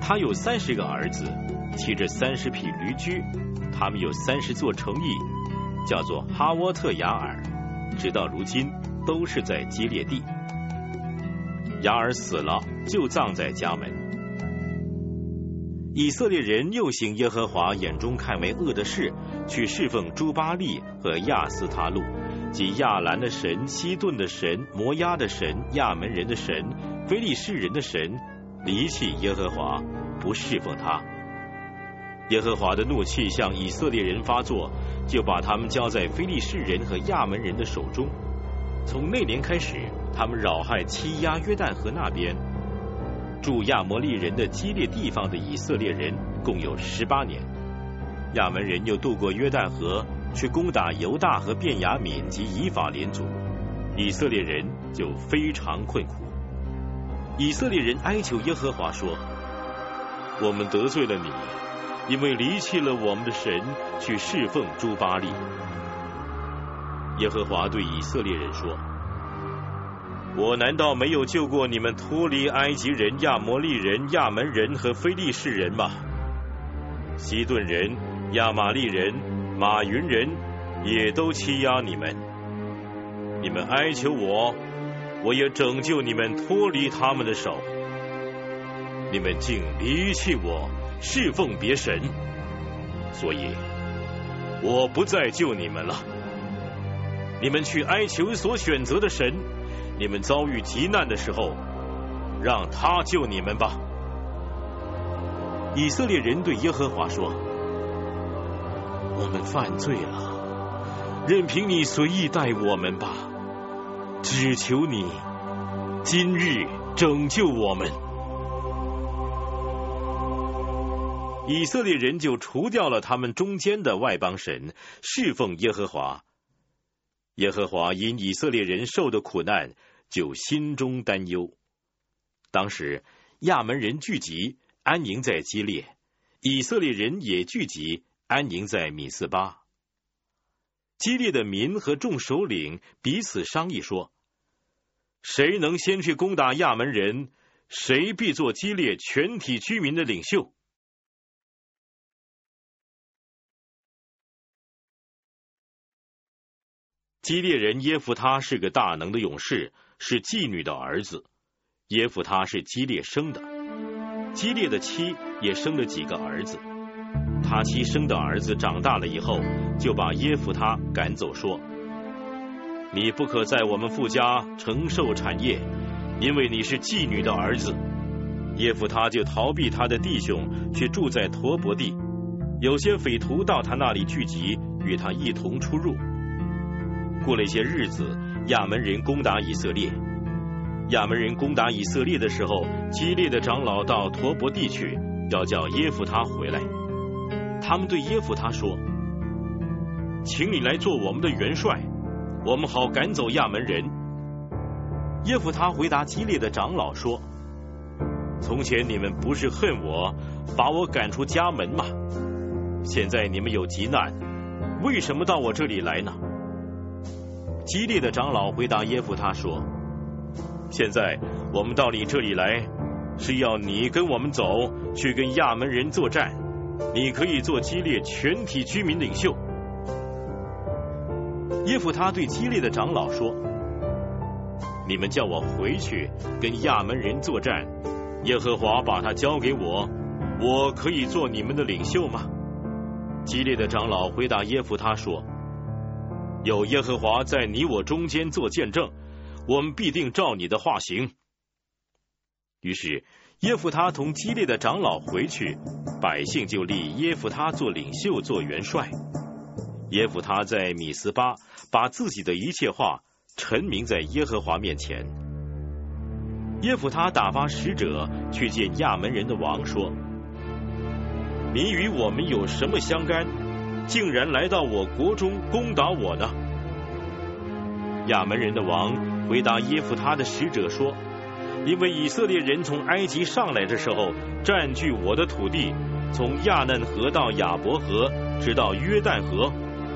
他有三十个儿子，骑着三十匹驴驹，他们有三十座城邑。叫做哈沃特雅尔，直到如今都是在基列地。雅尔死了，就葬在家门。以色列人又行耶和华眼中看为恶的事，去侍奉朱巴利和亚斯他路，即亚兰的神、西顿的神、摩押的神、亚门人的神、非利士人的神，离弃耶和华，不侍奉他。耶和华的怒气向以色列人发作。就把他们交在非利士人和亚门人的手中。从那年开始，他们扰害欺压约旦河那边住亚摩利人的激烈地方的以色列人，共有十八年。亚门人又渡过约旦河，去攻打犹大和便雅悯及以法连族，以色列人就非常困苦。以色列人哀求耶和华说：“我们得罪了你。”因为离弃了我们的神，去侍奉朱巴利。耶和华对以色列人说：“我难道没有救过你们脱离埃及人、亚摩利人、亚门人和非利士人吗？西顿人、亚玛利人、马云人也都欺压你们。你们哀求我，我也拯救你们脱离他们的手。你们竟离弃我。”侍奉别神，所以我不再救你们了。你们去哀求所选择的神，你们遭遇急难的时候，让他救你们吧。以色列人对耶和华说：“我们犯罪了，任凭你随意待我们吧。只求你今日拯救我们。”以色列人就除掉了他们中间的外邦神，侍奉耶和华。耶和华因以色列人受的苦难，就心中担忧。当时亚门人聚集，安营在基列；以色列人也聚集，安宁在米斯巴。激烈的民和众首领彼此商议说：“谁能先去攻打亚门人，谁必做激烈全体居民的领袖。”激烈人耶夫他是个大能的勇士，是妓女的儿子。耶夫他是激烈生的，激烈的妻也生了几个儿子。他妻生的儿子长大了以后，就把耶夫他赶走，说：“你不可在我们父家承受产业，因为你是妓女的儿子。”耶夫他就逃避他的弟兄，去住在陀伯地。有些匪徒到他那里聚集，与他一同出入。过了一些日子，亚门人攻打以色列。亚门人攻打以色列的时候，激烈的长老到陀伯地去，要叫耶夫他回来。他们对耶夫他说：“请你来做我们的元帅，我们好赶走亚门人。”耶夫他回答激烈的长老说：“从前你们不是恨我，把我赶出家门吗？现在你们有急难，为什么到我这里来呢？”激烈的长老回答耶夫他说：“现在我们到你这里来，是要你跟我们走，去跟亚门人作战。你可以做激烈全体居民领袖。”耶夫他对激烈的长老说：“你们叫我回去跟亚门人作战，耶和华把他交给我，我可以做你们的领袖吗？”激烈的长老回答耶夫他说。有耶和华在你我中间做见证，我们必定照你的话行。于是耶夫他同激烈的长老回去，百姓就立耶夫他做领袖、做元帅。耶夫他在米斯巴把自己的一切话陈明在耶和华面前。耶夫他打发使者去见亚门人的王，说：“你与我们有什么相干？竟然来到我国中攻打我呢？”亚门人的王回答耶夫他的使者说：“因为以色列人从埃及上来的时候，占据我的土地，从亚嫩河到亚伯河，直到约旦河。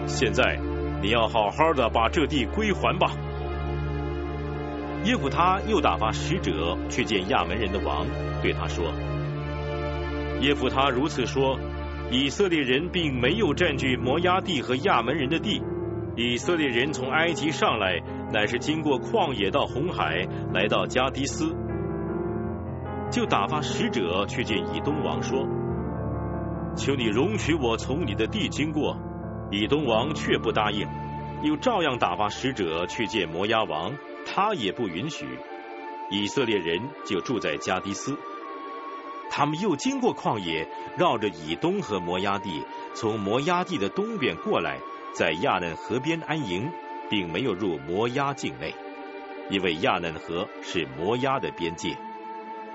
现在你要好好的把这地归还吧。”耶夫他又打发使者去见亚门人的王，对他说：“耶夫他如此说，以色列人并没有占据摩押地和亚门人的地。以色列人从埃及上来，乃是经过旷野到红海，来到加迪斯，就打发使者去见以东王，说：求你容许我从你的地经过。以东王却不答应，又照样打发使者去见摩押王。”他也不允许，以色列人就住在加迪斯。他们又经过旷野，绕着以东和摩押地，从摩押地的东边过来，在亚嫩河边安营，并没有入摩押境内，因为亚嫩河是摩押的边界。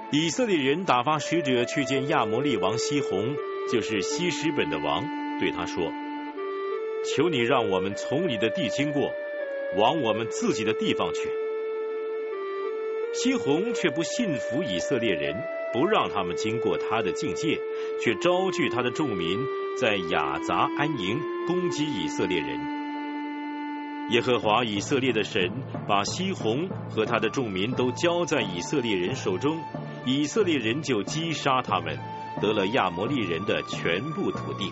以色列人打发使者去见亚摩利王西宏，就是西施本的王，对他说：“求你让我们从你的地经过。”往我们自己的地方去。西宏却不信服以色列人，不让他们经过他的境界，却招聚他的众民在雅杂安营，攻击以色列人。耶和华以色列的神把西宏和他的众民都交在以色列人手中，以色列人就击杀他们，得了亚摩利人的全部土地，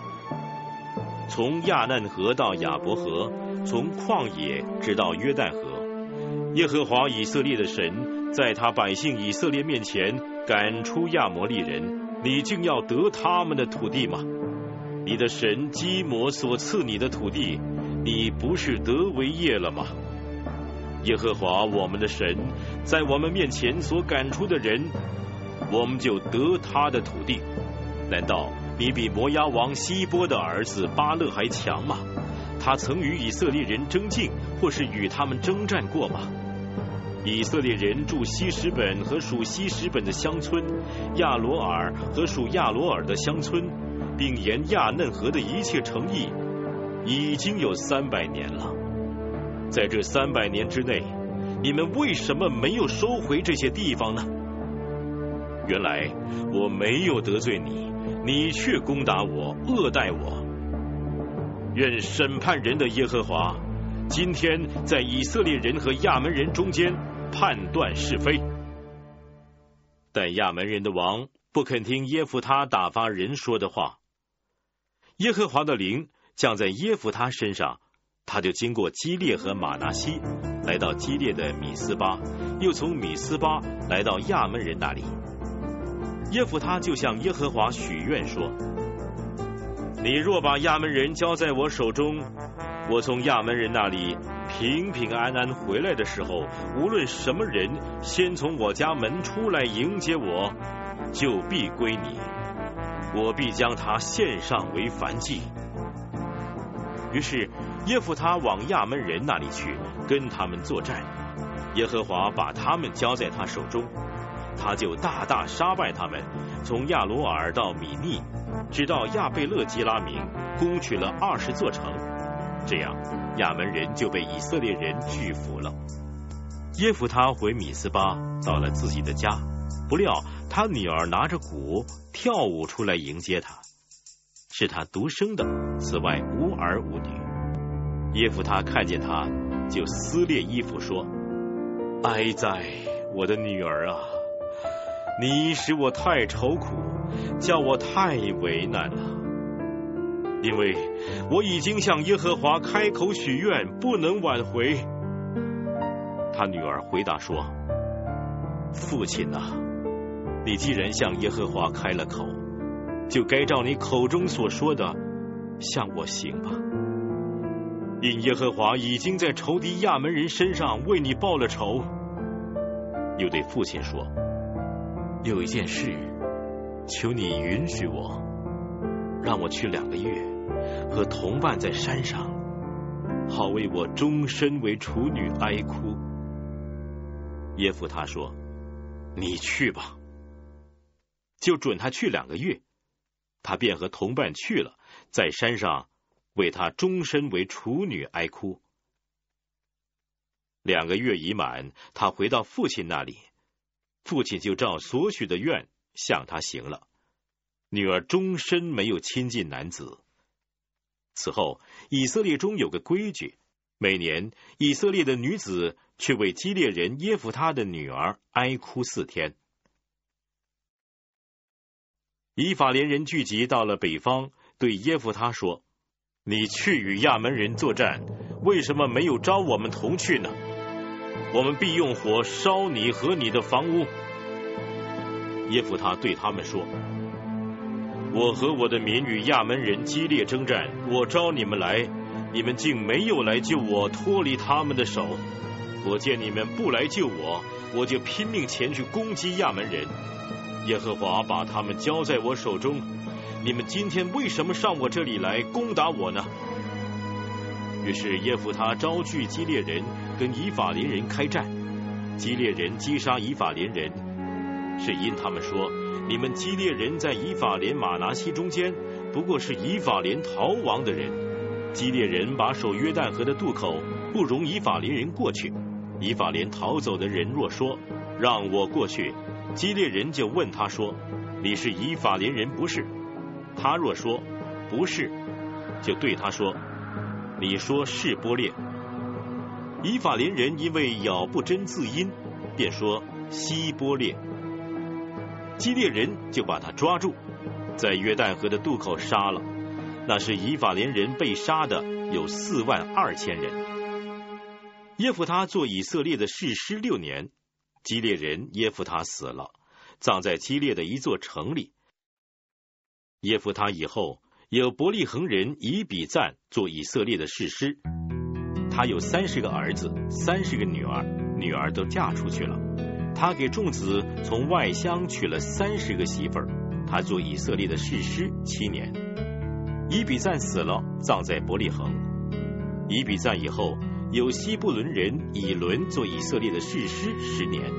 从亚嫩河到亚伯河。从旷野直到约旦河，耶和华以色列的神在他百姓以色列面前赶出亚摩利人，你竟要得他们的土地吗？你的神基摩所赐你的土地，你不是得为业了吗？耶和华我们的神在我们面前所赶出的人，我们就得他的土地。难道你比摩押王希波的儿子巴勒还强吗？他曾与以色列人争竞，或是与他们征战过吗？以色列人住西什本和属西什本的乡村，亚罗尔和属亚罗尔的乡村，并沿亚嫩河的一切城邑，已经有三百年了。在这三百年之内，你们为什么没有收回这些地方呢？原来我没有得罪你，你却攻打我，恶待我。愿审判人的耶和华，今天在以色列人和亚门人中间判断是非。但亚门人的王不肯听耶夫他打发人说的话，耶和华的灵降在耶夫他身上，他就经过基列和马拿西，来到基列的米斯巴，又从米斯巴来到亚门人那里。耶夫他就向耶和华许愿说。你若把亚门人交在我手中，我从亚门人那里平平安安回来的时候，无论什么人先从我家门出来迎接我，就必归你，我必将他献上为燔祭。于是耶夫他往亚门人那里去，跟他们作战。耶和华把他们交在他手中，他就大大杀败他们，从亚罗尔到米利。直到亚贝勒基拉明攻取了二十座城，这样亚门人就被以色列人制服了。耶夫他回米斯巴，到了自己的家，不料他女儿拿着鼓跳舞出来迎接他，是他独生的，此外无儿无女。耶夫他看见他，就撕裂衣服说：“哀哉，我的女儿啊！你使我太愁苦。”叫我太为难了，因为我已经向耶和华开口许愿，不能挽回。他女儿回答说：“父亲呐，你既然向耶和华开了口，就该照你口中所说的向我行吧。因耶和华已经在仇敌亚门人身上为你报了仇。”又对父亲说：“有一件事。”求你允许我，让我去两个月，和同伴在山上，好为我终身为处女哀哭。”耶夫他说：“你去吧，就准他去两个月。”他便和同伴去了，在山上为他终身为处女哀哭。两个月已满，他回到父亲那里，父亲就照所许的愿向他行了。女儿终身没有亲近男子。此后，以色列中有个规矩：每年以色列的女子去为基列人耶夫他的女儿哀哭四天。以法连人聚集到了北方，对耶夫他说：“你去与亚门人作战，为什么没有招我们同去呢？”我们必用火烧你和你的房屋。耶夫他对他们说：“我和我的民与亚门人激烈征战，我招你们来，你们竟没有来救我，脱离他们的手。我见你们不来救我，我就拼命前去攻击亚门人。耶和华把他们交在我手中。你们今天为什么上我这里来攻打我呢？”于是耶夫他招聚基列人。跟以法连人开战，基列人击杀以法连人，是因他们说你们基列人在以法连马拿西中间，不过是以法连逃亡的人。基列人把守约旦河的渡口，不容以法连人过去。以法连逃走的人若说让我过去，基列人就问他说你是以法连人不是？他若说不是，就对他说你说是波列。以法连人因为咬不真字音，便说西波列。基列人就把他抓住，在约旦河的渡口杀了。那是以法连人被杀的有四万二千人。耶夫他做以色列的士师六年，基列人耶夫他死了，葬在基列的一座城里。耶夫他以后有伯利恒人以比赞做以色列的士师。他有三十个儿子，三十个女儿，女儿都嫁出去了。他给众子从外乡娶了三十个媳妇儿。他做以色列的士师七年。以比赞死了，葬在伯利恒。以比赞以后，有西布伦人以伦做以色列的士师十年。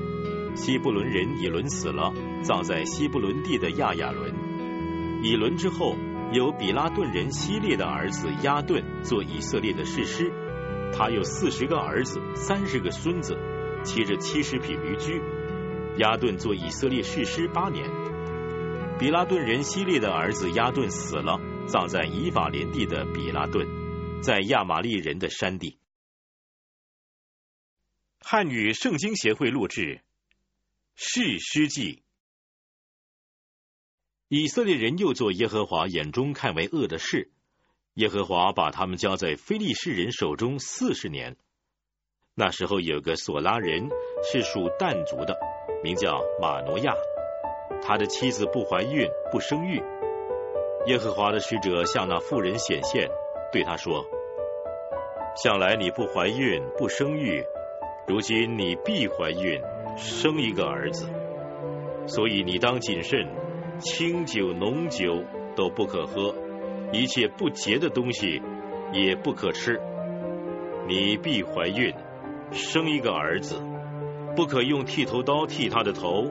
西布伦人以伦死了，葬在西布伦地的亚亚伦。以伦之后，有比拉顿人希列的儿子亚顿做以色列的士师。他有四十个儿子，三十个孙子，骑着七十匹驴驹。亚顿做以色列士师八年。比拉顿人希列的儿子亚顿死了，葬在以法莲地的比拉顿，在亚玛利人的山地。汉语圣经协会录制《士师记》。以色列人又做耶和华眼中看为恶的事。耶和华把他们交在非利士人手中四十年。那时候有个索拉人是属但族的，名叫马挪亚。他的妻子不怀孕，不生育。耶和华的使者向那妇人显现，对他说：“向来你不怀孕，不生育，如今你必怀孕，生一个儿子。所以你当谨慎，清酒浓酒都不可喝。”一切不洁的东西也不可吃。你必怀孕，生一个儿子，不可用剃头刀剃他的头，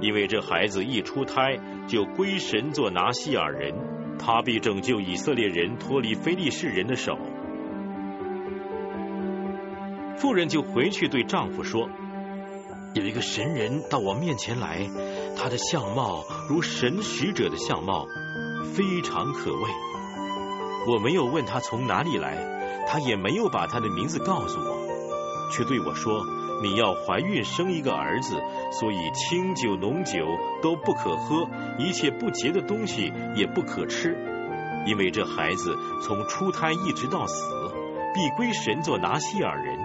因为这孩子一出胎就归神做拿西尔人，他必拯救以色列人脱离非利士人的手。妇人就回去对丈夫说：“有一个神人到我面前来，他的相貌如神使者的相貌。”非常可畏。我没有问他从哪里来，他也没有把他的名字告诉我，却对我说：“你要怀孕生一个儿子，所以清酒浓酒都不可喝，一切不洁的东西也不可吃，因为这孩子从出胎一直到死，必归神作拿西尔人。”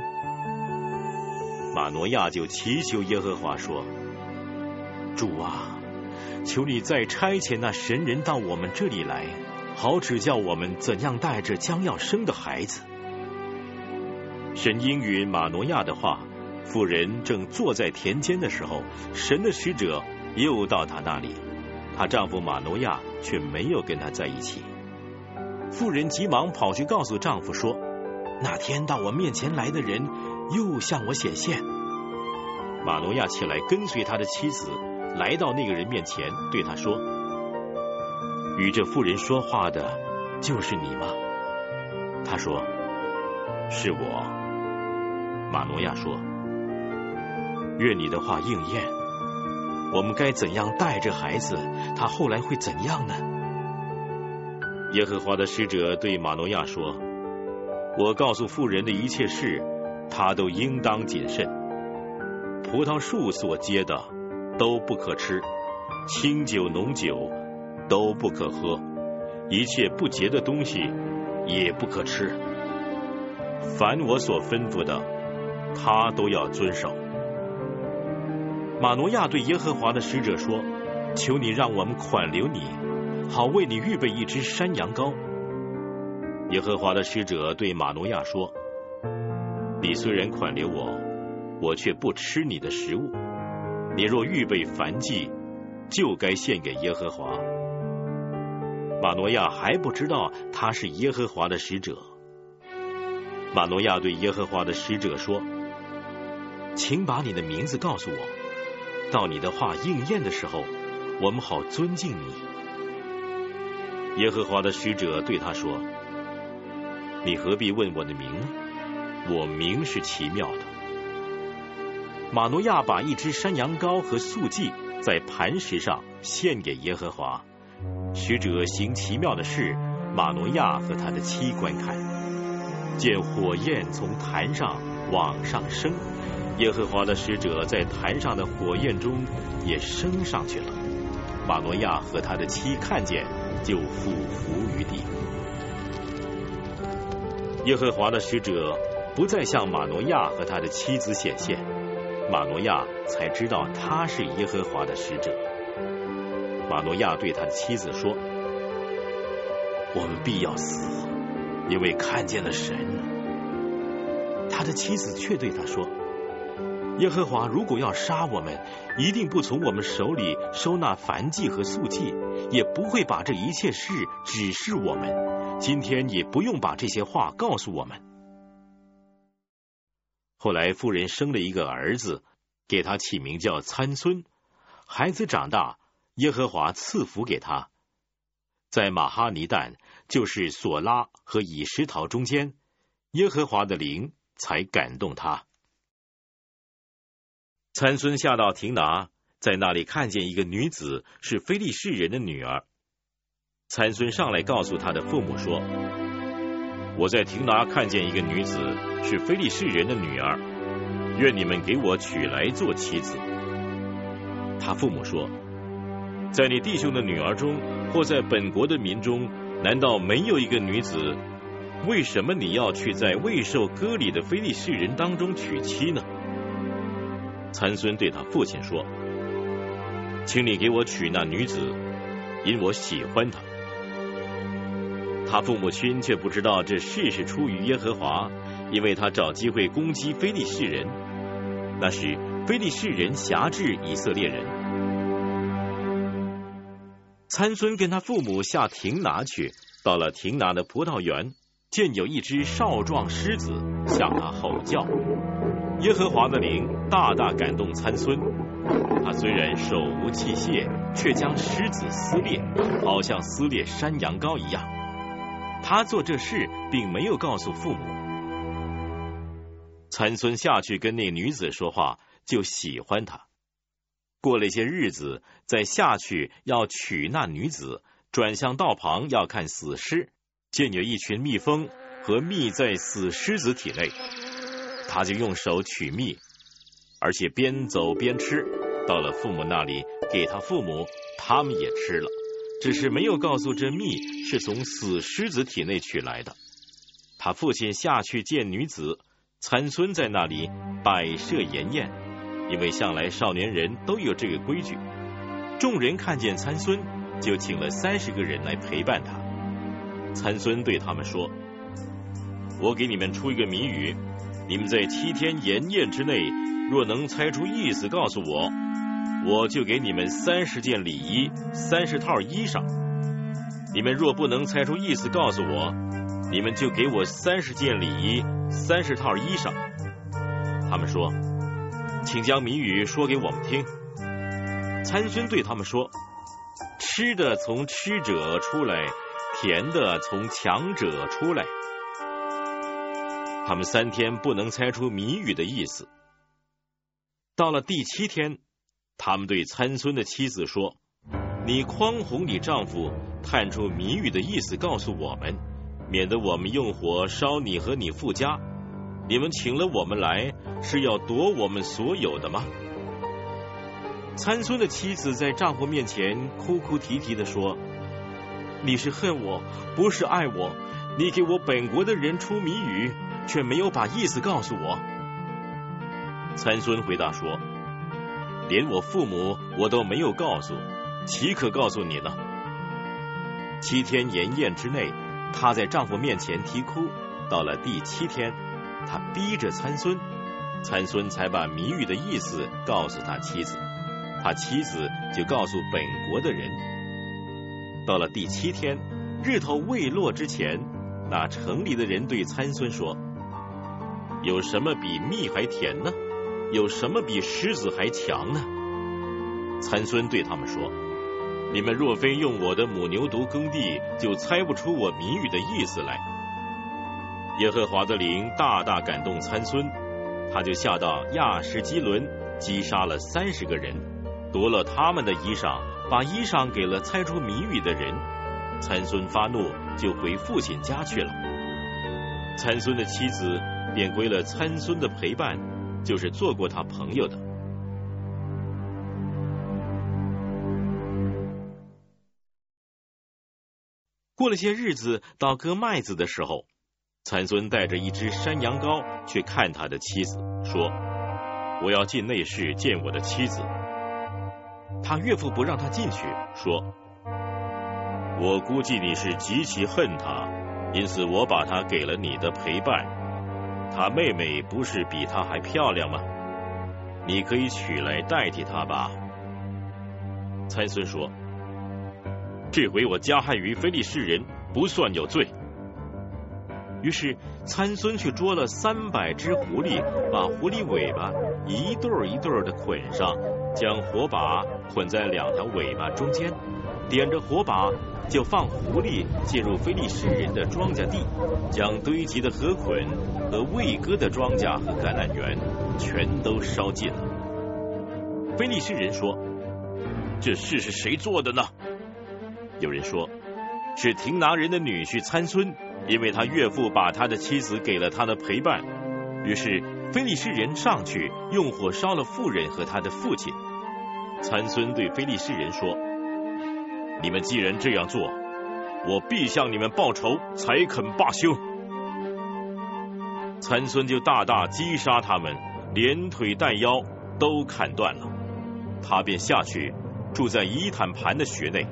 马诺亚就祈求耶和华说：“主啊！”求你再差遣那神人到我们这里来，好指教我们怎样带着将要生的孩子。神应允马诺亚的话，妇人正坐在田间的时候，神的使者又到她那里，她丈夫马诺亚却没有跟她在一起。妇人急忙跑去告诉丈夫说：“那天到我面前来的人又向我显现。马诺亚起来跟随他的妻子，来到那个人面前，对他说：“与这妇人说话的，就是你吗？”他说：“是我。”马诺亚说：“愿你的话应验。我们该怎样带着孩子？他后来会怎样呢？”耶和华的使者对马诺亚说：“我告诉妇人的一切事，他都应当谨慎。葡萄树所结的都不可吃，清酒浓酒都不可喝，一切不洁的东西也不可吃。凡我所吩咐的。”他都要遵守。马诺亚对耶和华的使者说：“求你让我们款留你，好为你预备一只山羊羔。”耶和华的使者对马诺亚说：“你虽然款留我，我却不吃你的食物。你若预备燔祭，就该献给耶和华。”马诺亚还不知道他是耶和华的使者。马诺亚对耶和华的使者说。请把你的名字告诉我，到你的话应验的时候，我们好尊敬你。耶和华的使者对他说：“你何必问我的名呢？我名是奇妙的。”马诺亚把一只山羊羔和素祭在磐石上献给耶和华。使者行奇妙的事，马诺亚和他的妻观看，见火焰从坛上往上升。耶和华的使者在坛上的火焰中也升上去了。马诺亚和他的妻看见，就俯伏于地。耶和华的使者不再向马诺亚和他的妻子显现，马诺亚才知道他是耶和华的使者。马诺亚对他的妻子说：“我们必要死，因为看见了神。”他的妻子却对他说。耶和华如果要杀我们，一定不从我们手里收纳燔祭和素祭，也不会把这一切事指示我们。今天也不用把这些话告诉我们。后来夫人生了一个儿子，给他起名叫参孙。孩子长大，耶和华赐福给他，在马哈尼旦，就是索拉和以实陶中间，耶和华的灵才感动他。参孙下到亭拿，在那里看见一个女子是非利士人的女儿。参孙上来告诉他的父母说：“我在亭拿看见一个女子是非利士人的女儿，愿你们给我娶来做妻子。”他父母说：“在你弟兄的女儿中，或在本国的民中，难道没有一个女子？为什么你要去在未受割礼的非利士人当中娶妻呢？”参孙对他父亲说：“请你给我娶那女子，因我喜欢她。”他父母亲却不知道这事是出于耶和华，因为他找机会攻击非利士人。那时非利士人辖制以色列人。参孙跟他父母下亭拿去，到了亭拿的葡萄园，见有一只少壮狮子向他吼叫。耶和华的灵大大感动参孙，他虽然手无器械，却将狮子撕裂，好像撕裂山羊羔一样。他做这事，并没有告诉父母。参孙下去跟那女子说话，就喜欢她。过了一些日子，再下去要娶那女子，转向道旁要看死尸，见有一群蜜蜂和蜜在死狮子体内。他就用手取蜜，而且边走边吃。到了父母那里，给他父母，他们也吃了，只是没有告诉这蜜是从死狮子体内取来的。他父亲下去见女子，参孙在那里摆设筵宴，因为向来少年人都有这个规矩。众人看见参孙，就请了三十个人来陪伴他。参孙对他们说：“我给你们出一个谜语。”你们在七天筵宴之内，若能猜出意思，告诉我，我就给你们三十件礼衣、三十套衣裳。你们若不能猜出意思，告诉我，你们就给我三十件礼衣，三十套衣裳。他们说，请将谜语说给我们听。参孙对他们说：吃的从吃者出来，甜的从强者出来。他们三天不能猜出谜语的意思。到了第七天，他们对参孙的妻子说：“你匡宏你丈夫，探出谜语的意思，告诉我们。”免得我们用火烧你和你父家，你们请了我们来是要夺我们所有的吗？参孙的妻子在丈夫面前哭哭啼啼的说：“你是恨我，不是爱我。你给我本国的人出谜语，却没有把意思告诉我。”参孙回答说：“连我父母我都没有告诉，岂可告诉你呢？七天筵宴之内。”她在丈夫面前啼哭，到了第七天，她逼着参孙，参孙才把谜语的意思告诉他妻子，他妻子就告诉本国的人。到了第七天，日头未落之前，那城里的人对参孙说：“有什么比蜜还甜呢？有什么比狮子还强呢？”参孙对他们说。你们若非用我的母牛犊耕地，就猜不出我谜语的意思来。耶和华的灵大大感动参孙，他就下到亚什基伦，击杀了三十个人，夺了他们的衣裳，把衣裳给了猜出谜语的人。参孙发怒，就回父亲家去了。参孙的妻子便归了参孙的陪伴，就是做过他朋友的。过了些日子，到割麦子的时候，参孙带着一只山羊羔去看他的妻子，说：“我要进内室见我的妻子。”他岳父不让他进去，说：“我估计你是极其恨他，因此我把他给了你的陪伴。他妹妹不是比他还漂亮吗？你可以娶来代替他吧。”参孙说。这回我加害于非利士人，不算有罪。于是参孙去捉了三百只狐狸，把狐狸尾巴一对一对的捆上，将火把捆在两条尾巴中间，点着火把，就放狐狸进入非利士人的庄稼地，将堆积的禾捆和未割的庄稼和橄榄园全都烧尽了。非利士人说：“这事是谁做的呢？”有人说，是亭拿人的女婿参孙，因为他岳父把他的妻子给了他的陪伴。于是非利士人上去用火烧了妇人和他的父亲。参孙对非利士人说：“你们既然这样做，我必向你们报仇，才肯罢休。”参孙就大大击杀他们，连腿带腰都砍断了。他便下去住在伊坦盘的穴内。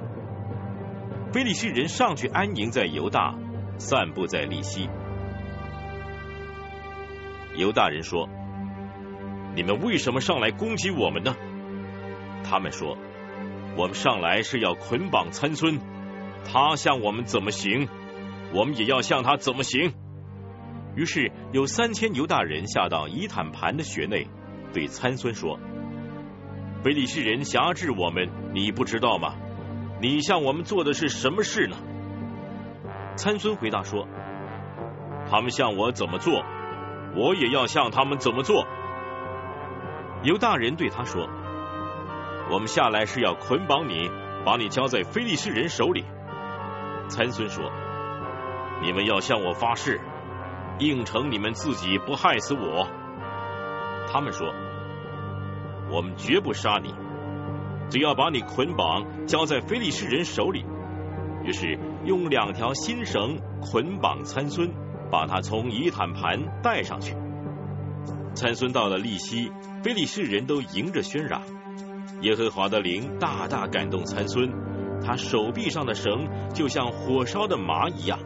非利士人上去安营在犹大，散布在利西。犹大人说：“你们为什么上来攻击我们呢？”他们说：“我们上来是要捆绑参孙，他向我们怎么行，我们也要向他怎么行。”于是有三千犹大人下到伊坦盘的穴内，对参孙说：“非利士人辖制我们，你不知道吗？”你向我们做的是什么事呢？参孙回答说：“他们向我怎么做，我也要向他们怎么做。”犹大人对他说：“我们下来是要捆绑你，把你交在非利士人手里。”参孙说：“你们要向我发誓，应承你们自己不害死我。”他们说：“我们绝不杀你。”只要把你捆绑交在非利士人手里，于是用两条新绳捆绑参孙，把他从伊坦盘带上去。参孙到了利西，非利士人都迎着喧嚷。耶和华的灵大大感动参孙，他手臂上的绳就像火烧的麻一样，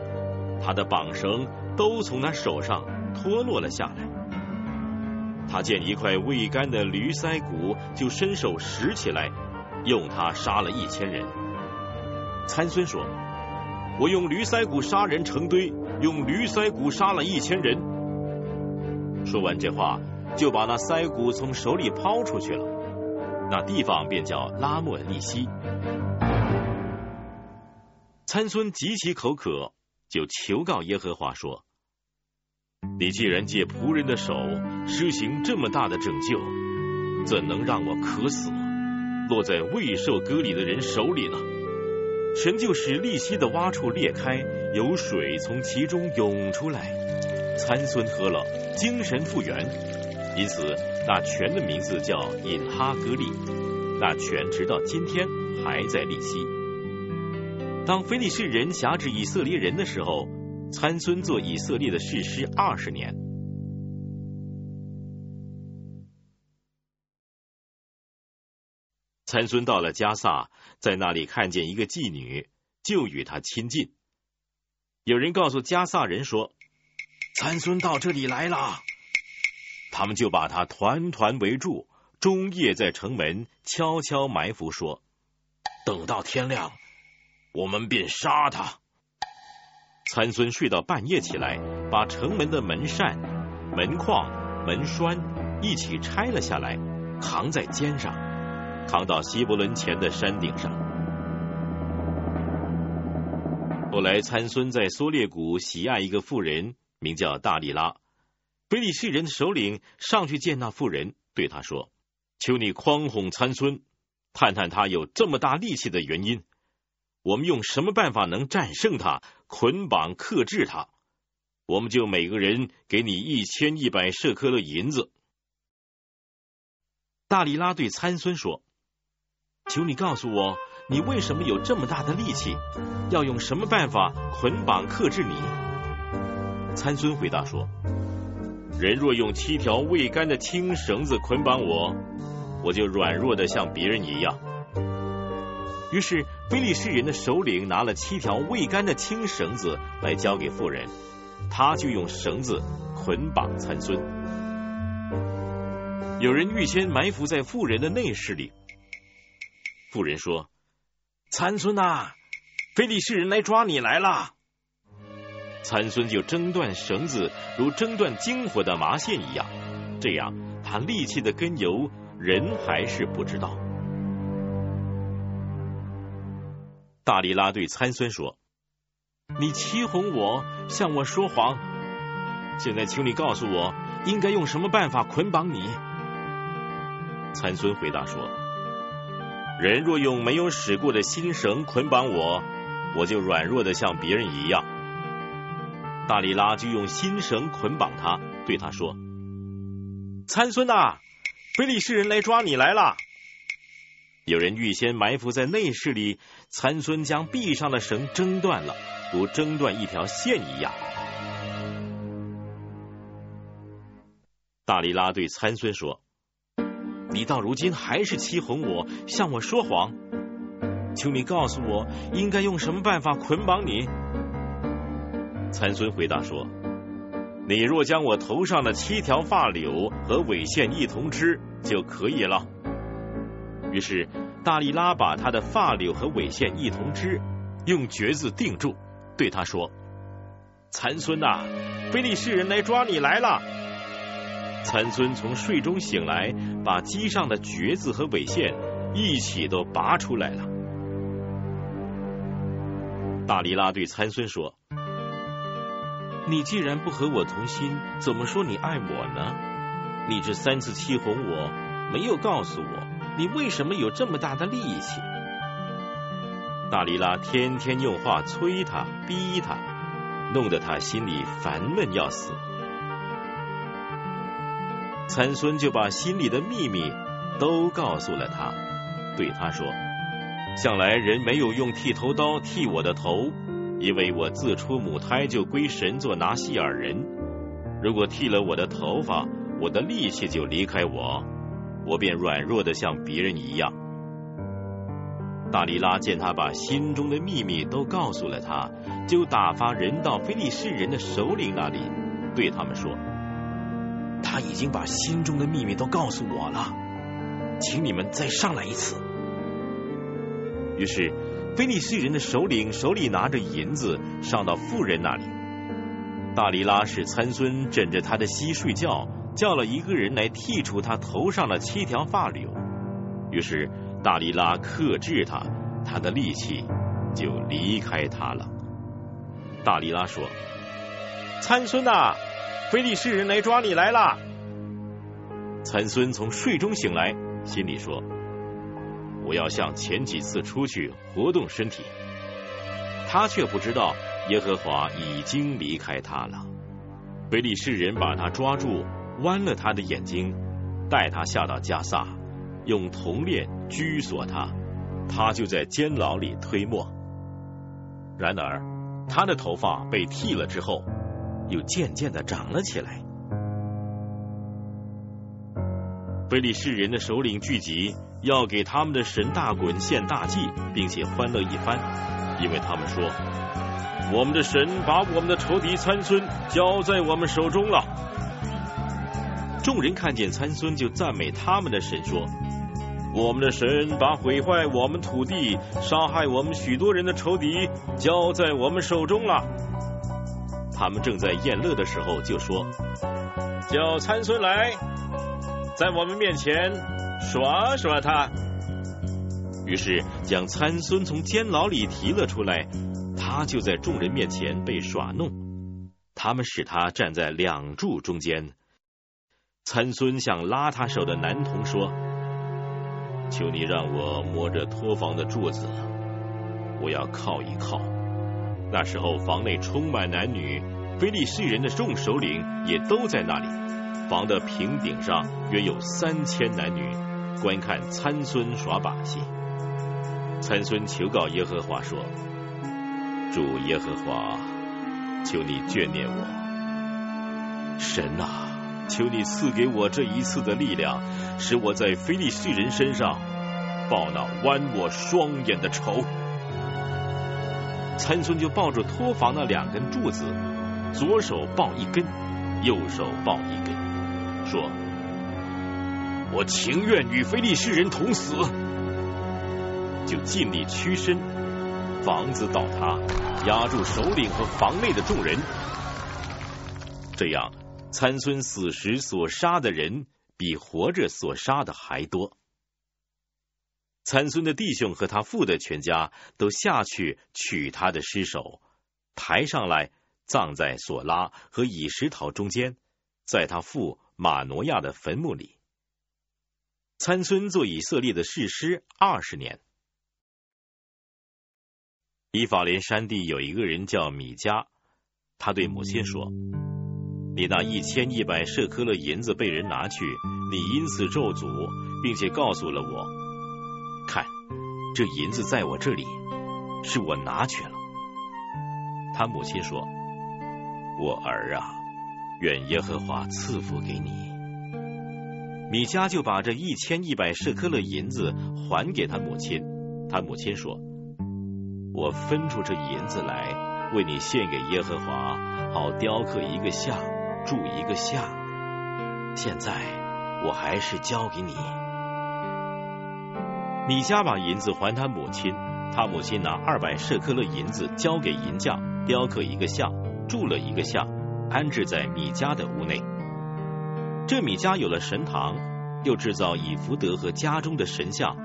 他的绑绳都从他手上脱落了下来。他见一块未干的驴腮骨，就伸手拾起来。用它杀了一千人。参孙说：“我用驴腮骨杀人成堆，用驴腮骨杀了一千人。说完这话，就把那腮骨从手里抛出去了。那地方便叫拉莫利西。参孙极其口渴，就求告耶和华说：“你既然借仆人的手施行这么大的拯救，怎能让我渴死，落在未受割礼的人手里呢？”神就使利息的洼处裂开，有水从其中涌出来。参孙喝了，精神复原，因此那泉的名字叫隐哈格利。那泉直到今天还在利息。当非利士人辖制以色列人的时候，参孙做以色列的士师二十年。参孙到了加萨，在那里看见一个妓女，就与她亲近。有人告诉加萨人说：“参孙到这里来了。”他们就把他团团围住，终夜在城门悄悄埋伏，说：“等到天亮。”我们便杀他。参孙睡到半夜起来，把城门的门扇、门框、门栓一起拆了下来，扛在肩上，扛到希伯伦前的山顶上。后来参孙在梭列谷喜爱一个妇人，名叫大利拉。非利士人的首领上去见那妇人，对他说：“求你诓哄参孙，探探他有这么大力气的原因。”我们用什么办法能战胜他、捆绑克制他？我们就每个人给你一千一百舍克勒银子。大力拉对参孙说：“求你告诉我，你为什么有这么大的力气？要用什么办法捆绑克制你？”参孙回答说：“人若用七条未干的青绳子捆绑我，我就软弱的像别人一样。”于是，菲利士人的首领拿了七条未干的青绳子来交给妇人，他就用绳子捆绑参孙。有人预先埋伏在妇人的内室里。妇人说：“参孙呐，菲利士人来抓你来了。”参孙就挣断绳子，如挣断金火的麻线一样。这样，他力气的根由，人还是不知道。大力拉对参孙说：“你欺哄我，向我说谎。现在，请你告诉我，应该用什么办法捆绑你？”参孙回答说：“人若用没有使过的新绳捆绑我，我就软弱的像别人一样。”大力拉就用新绳捆绑他，对他说：“参孙呐，非利士人来抓你来了。”有人预先埋伏在内室里，参孙将臂上的绳挣断了，如挣断一条线一样。大力拉对参孙说：“你到如今还是欺哄我，向我说谎。求你告诉我，应该用什么办法捆绑你？”参孙回答说：“你若将我头上的七条发柳和尾线一同织，就可以了。”于是，大力拉把他的发柳和尾线一同织，用橛子定住，对他说：“参孙呐，非利士人来抓你来了。”参孙从睡中醒来，把机上的橛子和尾线一起都拔出来了。大力拉对参孙说：“你既然不和我同心，怎么说你爱我呢？你这三次欺哄我，没有告诉我。”你为什么有这么大的力气？大力拉天天用话催他、逼他，弄得他心里烦闷要死。参孙就把心里的秘密都告诉了他，对他说：“向来人没有用剃头刀剃我的头，因为我自出母胎就归神做拿西尔人。如果剃了我的头发，我的力气就离开我。”我便软弱的像别人一样。大力拉见他把心中的秘密都告诉了他，就打发人到非利士人的首领那里，对他们说：“他已经把心中的秘密都告诉我了，请你们再上来一次。”于是，非利士人的首领手里拿着银子上到妇人那里，大利拉使参孙枕着他的膝睡觉，叫了一个人来剔除他头上的七条发绺。于是大利拉克制他，他的力气就离开他了。大利拉说：“参孙呐，非利士人来抓你来了。”参孙从睡中醒来，心里说：“我要像前几次出去活动身体。”他却不知道。耶和华已经离开他了。非利士人把他抓住，剜了他的眼睛，带他下到加萨，用铜链拘锁他，他就在监牢里推磨。然而，他的头发被剃了之后，又渐渐的长了起来。非利士人的首领聚集，要给他们的神大滚献大祭，并且欢乐一番，因为他们说。我们的神把我们的仇敌参孙交在我们手中了。众人看见参孙，就赞美他们的神说：“我们的神把毁坏我们土地、杀害我们许多人的仇敌交在我们手中了。”他们正在宴乐的时候，就说：“叫参孙来，在我们面前耍耍他。”于是将参孙从监牢里提了出来。他就在众人面前被耍弄，他们使他站在两柱中间。参孙向拉他手的男童说：“求你让我摸着托房的柱子，我要靠一靠。”那时候房内充满男女，非利士人的众首领也都在那里。房的平顶上约有三千男女，观看参孙耍把戏。参孙求告耶和华说。主耶和华，求你眷念我，神啊，求你赐给我这一次的力量，使我在非利士人身上报那剜我双眼的仇。参孙就抱着托房那两根柱子，左手抱一根，右手抱一根，说：“我情愿与菲利士人同死。”就尽力屈身。房子倒塌，压住首领和房内的众人。这样，参孙死时所杀的人比活着所杀的还多。参孙的弟兄和他父的全家都下去取他的尸首，抬上来葬在索拉和以石陶中间，在他父马挪亚的坟墓里。参孙做以色列的士师二十年。以法莲山地有一个人叫米迦，他对母亲说：“你那一千一百舍克勒银子被人拿去，你因此咒诅，并且告诉了我，看，这银子在我这里，是我拿去了。”他母亲说：“我儿啊，愿耶和华赐福给你。”米迦就把这一千一百舍克勒银子还给他母亲，他母亲说。我分出这银子来，为你献给耶和华，好雕刻一个像，铸一个像。现在我还是交给你。米迦把银子还他母亲，他母亲拿二百舍克勒银子交给银匠，雕刻一个像，铸了一个像，安置在米迦的屋内。这米迦有了神堂，又制造以福德和家中的神像，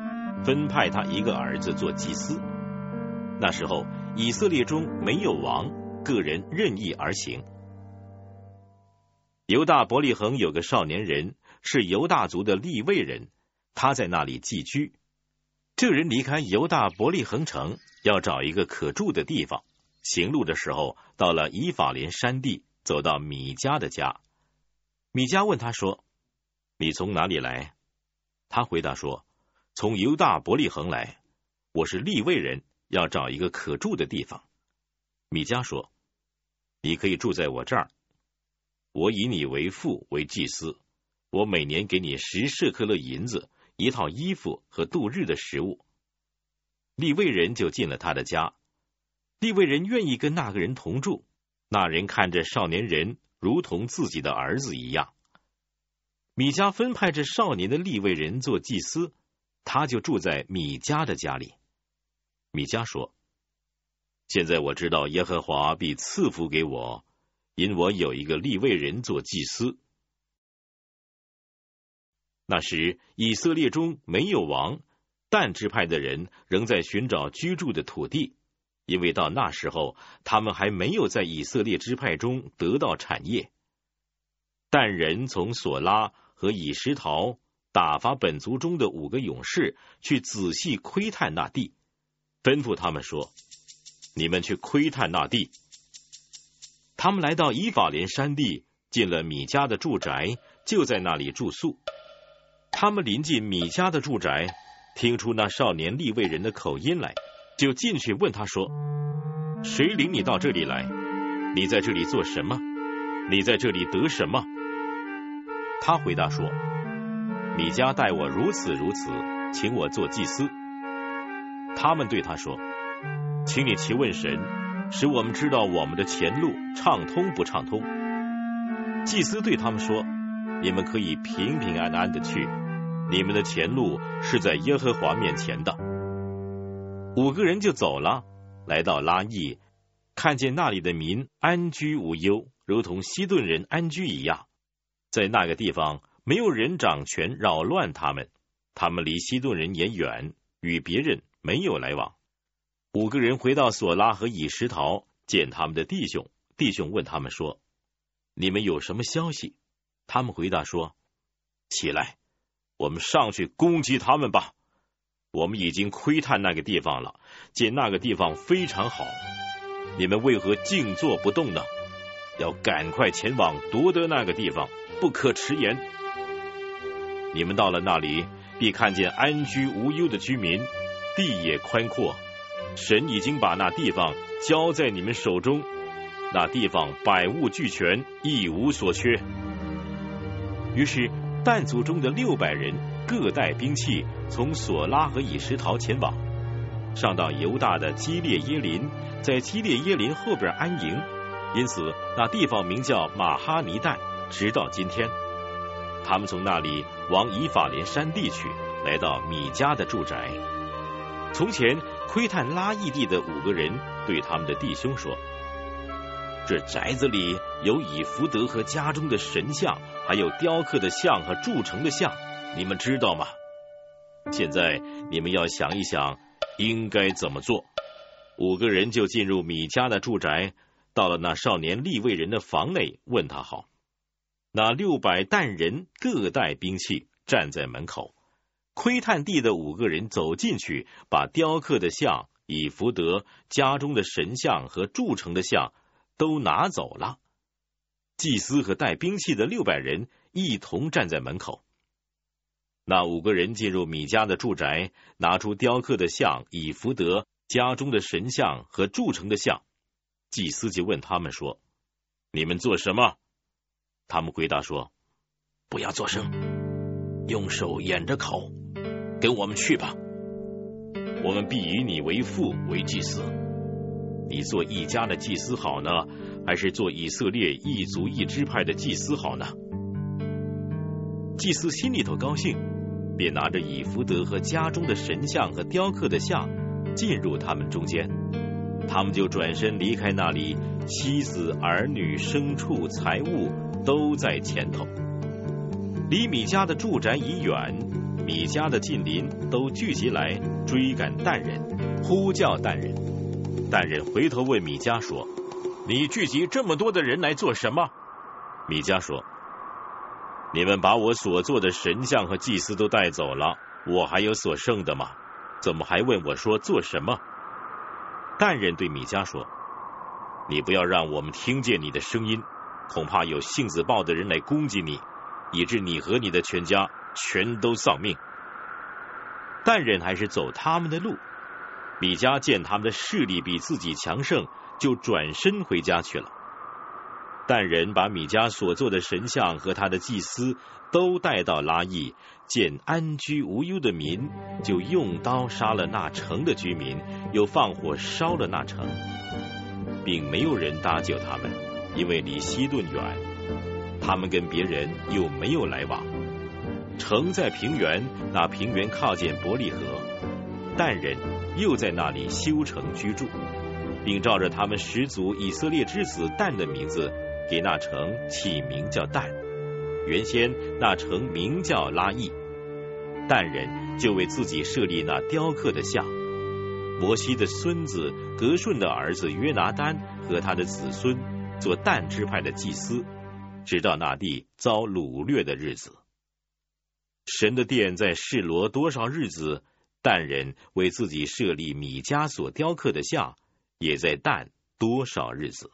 分派他一个儿子做祭司。那时候，以色列中没有王，个人任意而行。犹大伯利恒有个少年人，是犹大族的立位人，他在那里寄居。这人离开犹大伯利恒城，要找一个可住的地方。行路的时候，到了以法莲山地，走到米迦的家。米迦问他说：“你从哪里来？”他回答说：“从犹大伯利恒来，我是立位人。”要找一个可住的地方，米迦说：“你可以住在我这儿，我以你为父为祭司，我每年给你十舍克勒银子、一套衣服和度日的食物。”利未人就进了他的家，利未人愿意跟那个人同住，那人看着少年人如同自己的儿子一样。米迦分派这少年的立位人做祭司，他就住在米迦的家里。米迦说：“现在我知道耶和华必赐福给我，因我有一个立位人做祭司。那时以色列中没有王，但支派的人仍在寻找居住的土地，因为到那时候他们还没有在以色列支派中得到产业。但人从索拉和以石陶打发本族中的五个勇士去仔细窥探那地，吩咐他们说：“你们去窥探那地。”他们来到以法莲山地，进了米迦的住宅，就在那里住宿。他们临近米迦的住宅，听出那少年立位人的口音来，就进去问他说：“谁领你到这里来？你在这里做什么？你在这里得什么？”他回答说：“米迦待我如此如此，请我做祭司。”他们对他说：“请你去问神，使我们知道我们的前路畅通不畅通。”祭司对他们说：“你们可以平平安安的去。”你们的前路是在耶和华面前的。五个人就走了，来到拉邑，看见那里的民安居无忧，如同西顿人安居一样。在那个地方，没有人掌权扰乱他们，他们离西顿人也远，与别人没有来往。五个人回到索拉和以石陶，见他们的弟兄，弟兄问他们说：“你们有什么消息？”他们回答说：“起来。”我们上去攻击他们吧！我们已经窥探那个地方了，见那个地方非常好。你们为何静坐不动呢？要赶快前往夺得那个地方，不可迟延。你们到了那里，必看见安居无忧的居民，地也宽阔。神已经把那地方交在你们手中，那地方百物俱全，一无所缺。于是。但族中的六百人各带兵器，从索拉和以石陶前往，上到犹大的基列耶林，在基列耶林后边安营，因此那地方名叫马哈尼旦，直到今天。他们从那里往以法莲山地去，来到米迦的住宅。从前窥探拉邑地的五个人对他们的弟兄说。这宅子里有以福德和家中的神像，还有雕刻的像和铸成的像，你们知道吗？现在你们要想一想，应该怎么做。五个人就进入米迦的住宅，到了那少年立位人的房内，问他好。那六百担人各带兵器，站在门口。窥探地的五个人走进去，把雕刻的像、以福德、家中的神像和铸成的像。都拿走了。祭司和带兵器的六百人一同站在门口。那五个人进入米迦的住宅，拿出雕刻的像、以福德家中的神像和铸成的像。祭司就问他们说：“你们做什么？”他们回答说：“不要作声，用手掩着口，跟我们去吧。我们必以你为父为祭司。”你做一家的祭司好呢，还是做以色列一族一支派的祭司好呢？祭司心里头高兴，便拿着以福德和家中的神像和雕刻的像进入他们中间，他们就转身离开那里，妻子、儿女、牲畜、财物都在前头。离米家的住宅已远，米家的近邻都聚集来追赶蛋人，呼叫蛋人。但人回头问米迦说：“你聚集这么多的人来做什么？”米迦说：“你们把我所做的神像和祭司都带走了，我还有所剩的吗？怎么还问我说做什么？”但人对米迦说：“你不要让我们听见你的声音，恐怕有性子暴的人来攻击你，以致你和你的全家全都丧命。”但人还是走他们的路。米迦见他们的势力比自己强盛，就转身回家去了。但人把米迦所做的神像和他的祭司都带到拉邑，见安居无忧的民，就用刀杀了那城的居民，又放火烧了那城，并没有人搭救他们，因为离西顿远，他们跟别人又没有来往。城在平原，那平原靠近伯利河。但人又在那里修城居住，并照着他们始祖以色列之子但的名字给那城起名叫但。原先那城名叫拉邑，但人就为自己设立那雕刻的像。摩西的孙子格顺的儿子约拿丹和他的子孙做但支派的祭司，直到那地遭掳掠的日子。神的殿在示罗多少日子？但人为自己设立米迦所雕刻的像，也在但多少日子？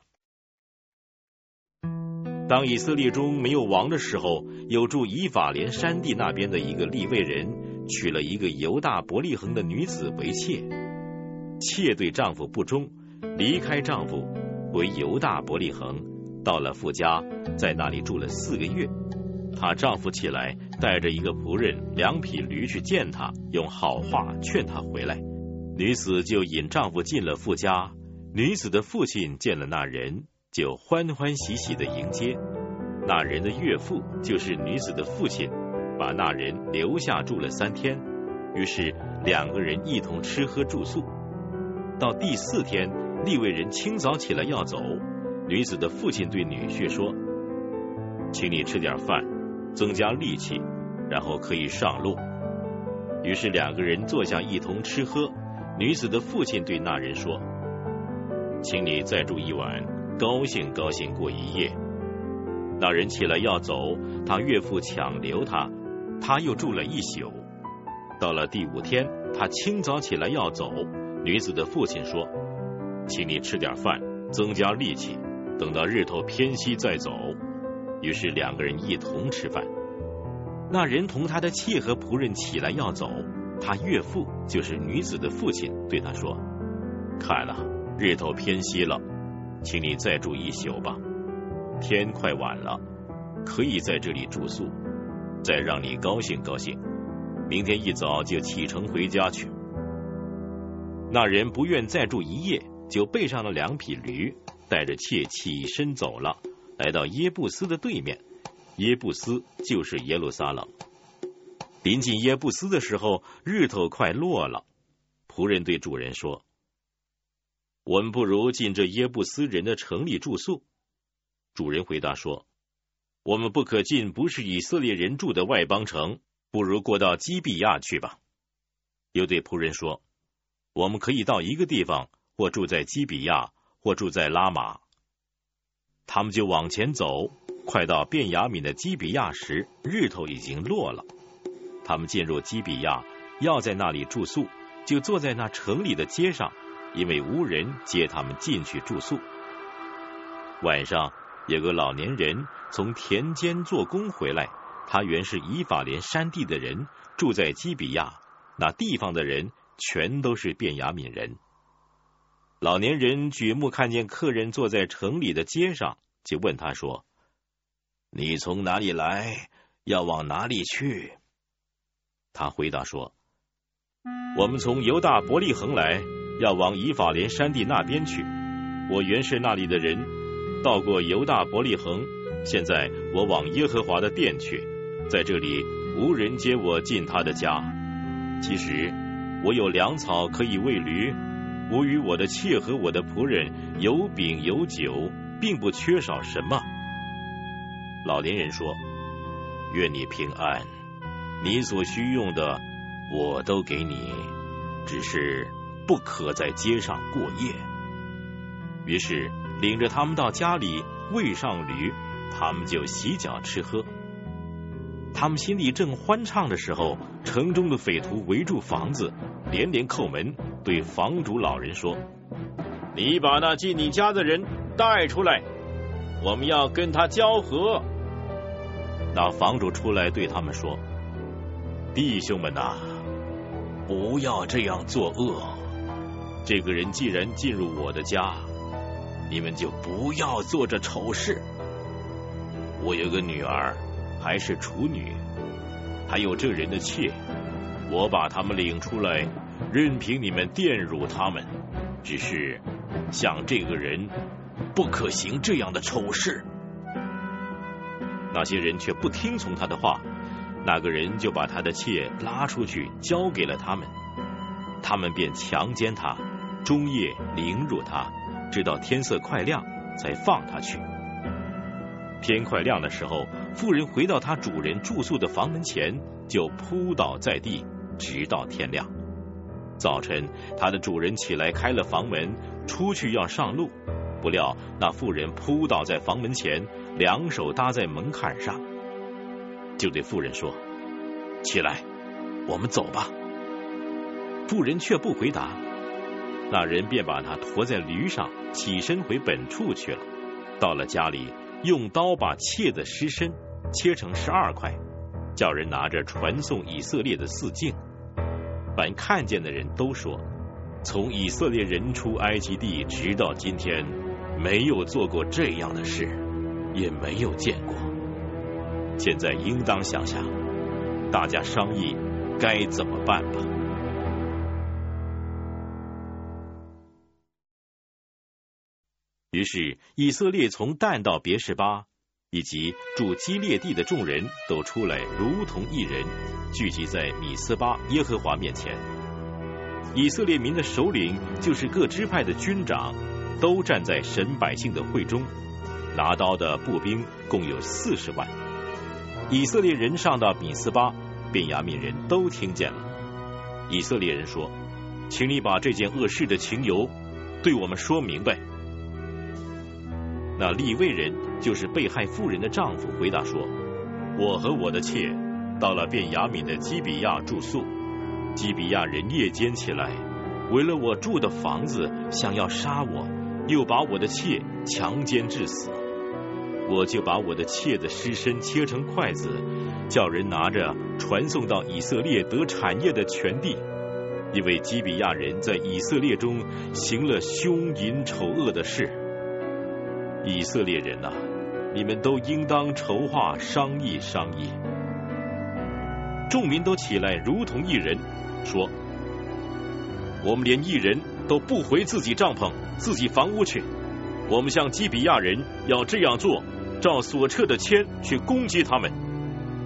当以色列中没有王的时候，有住以法莲山地那边的一个利未人，娶了一个犹大伯利恒的女子为妾。妾对丈夫不忠，离开丈夫回犹大伯利恒，到了富家，在那里住了四个月。她丈夫起来，带着一个仆人、两匹驴去见她，用好话劝她回来。女子就引丈夫进了富家。女子的父亲见了那人。就欢欢喜喜的迎接那人的岳父，就是女子的父亲，把那人留下住了三天。于是两个人一同吃喝住宿。到第四天，利未人清早起来要走，女子的父亲对女婿说：“请你吃点饭，增加力气，然后可以上路。”于是两个人坐下一同吃喝。女子的父亲对那人说：“请你再住一晚。”高兴高兴过一夜，那人起来要走，他岳父强留他，他又住了一宿。到了第五天，他清早起来要走，女子的父亲说：“请你吃点饭，增加力气，等到日头偏西再走。”于是两个人一同吃饭。那人同他的妾和仆人起来要走，他岳父就是女子的父亲对他说：“看了，日头偏西了。”请你再住一宿吧，天快晚了，可以在这里住宿，再让你高兴高兴。明天一早就启程回家去。那人不愿再住一夜，就备上了两匹驴，带着妾起身走了，来到耶布斯的对面。耶布斯就是耶路撒冷。临近耶布斯的时候，日头快落了。仆人对主人说。我们不如进这耶布斯人的城里住宿。主人回答说：“我们不可进不是以色列人住的外邦城，不如过到基比亚去吧。”又对仆人说：“我们可以到一个地方，或住在基比亚，或住在拉玛。”他们就往前走，快到便雅悯的基比亚时，日头已经落了。他们进入基比亚，要在那里住宿，就坐在那城里的街上。因为无人接他们进去住宿。晚上有个老年人从田间做工回来，他原是以法莲山地的人，住在基比亚。那地方的人全都是便雅悯人。老年人举目看见客人坐在城里的街上，就问他说：“你从哪里来？要往哪里去？”他回答说：“我们从犹大伯利恒来。”要往以法莲山地那边去。我原是那里的人，到过犹大伯利恒。现在我往耶和华的殿去，在这里无人接我进他的家。其实我有粮草可以喂驴，我与我的妾和我的仆人有饼有酒，并不缺少什么。老年人说：“愿你平安，你所需用的我都给你，只是。”不可在街上过夜。于是领着他们到家里喂上驴，他们就洗脚吃喝。他们心里正欢畅的时候，城中的匪徒围住房子，连连叩门，对房主老人说：“你把那进你家的人带出来，我们要跟他交合。”那房主出来对他们说：“弟兄们呐，不要这样作恶。”这个人既然进入我的家，你们就不要做这丑事。我有个女儿，还是处女，还有这人的妾，我把他们领出来，任凭你们玷辱他们。只是像这个人，不可行这样的丑事。那些人却不听从他的话，那个人就把他的妾拉出去，交给了他们，他们便强奸他。中夜凌辱他，直到天色快亮，才放他去。天快亮的时候，妇人回到她主人住宿的房门前，就扑倒在地，直到天亮。早晨，他的主人起来开了房门，出去要上路，不料那妇人扑倒在房门前，两手搭在门槛上，就对妇人说：“起来，我们走吧。”妇人却不回答。那人便把他驮在驴上，起身回本处去了。到了家里。用刀把妾的尸身切成十二块，叫人拿着传送以色列的四境。凡看见的人都说：从以色列人出埃及地直到今天，没有做过这样的事，也没有见过。现在应当想想，大家商议该怎么办吧。于是，以色列从旦到别是巴，以及住基列地的众人都出来，如同一人，聚集在米斯巴耶和华面前。以色列民的首领，就是各支派的军长，都站在神百姓的会中。拿刀的步兵共有四十万。以色列人上到米斯巴，便雅悯人都听见了。以色列人说：“请你把这件恶事的情由对我们说明白。”那利未人就是被害妇人的丈夫，回答说：“我和我的妾到了便雅敏的基比亚住宿，基比亚人夜间起来，为了我住的房子，想要杀我，又把我的妾强奸致死。我就把我的妾的尸身切成筷子，叫人拿着传送到以色列得产业的全地，因为基比亚人在以色列中行了凶淫丑恶的事。”以色列人呐，你们都应当筹划商议商议。众民都起来，如同一人，说：“我们连一人都不回自己帐篷、自己房屋去。我们向基比亚人要这样做，照所撤的签去攻击他们。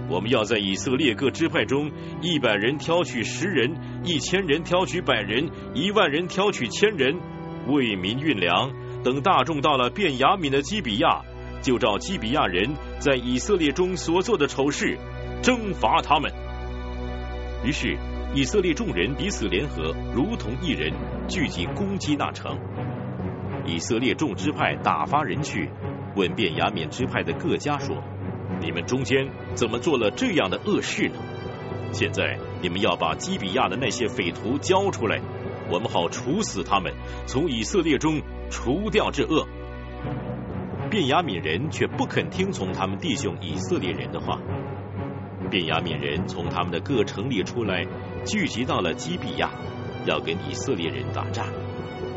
我们要在以色列各支派中，一百人挑取十人，一千人挑取百人，一万人挑取千人，为民运粮。”等大众到了便雅悯的基比亚，就照基比亚人在以色列中所做的丑事，征伐他们。于是以色列众人彼此联合，如同一人，聚集攻击那城。以色列众支派打发人去问便雅悯支派的各家说：“你们中间怎么做了这样的恶事呢？现在你们要把基比亚的那些匪徒交出来，我们好处死他们，从以色列中。”除掉这恶，便雅悯人却不肯听从他们弟兄以色列人的话。便雅悯人从他们的各城里出来，聚集到了基比亚，要跟以色列人打仗。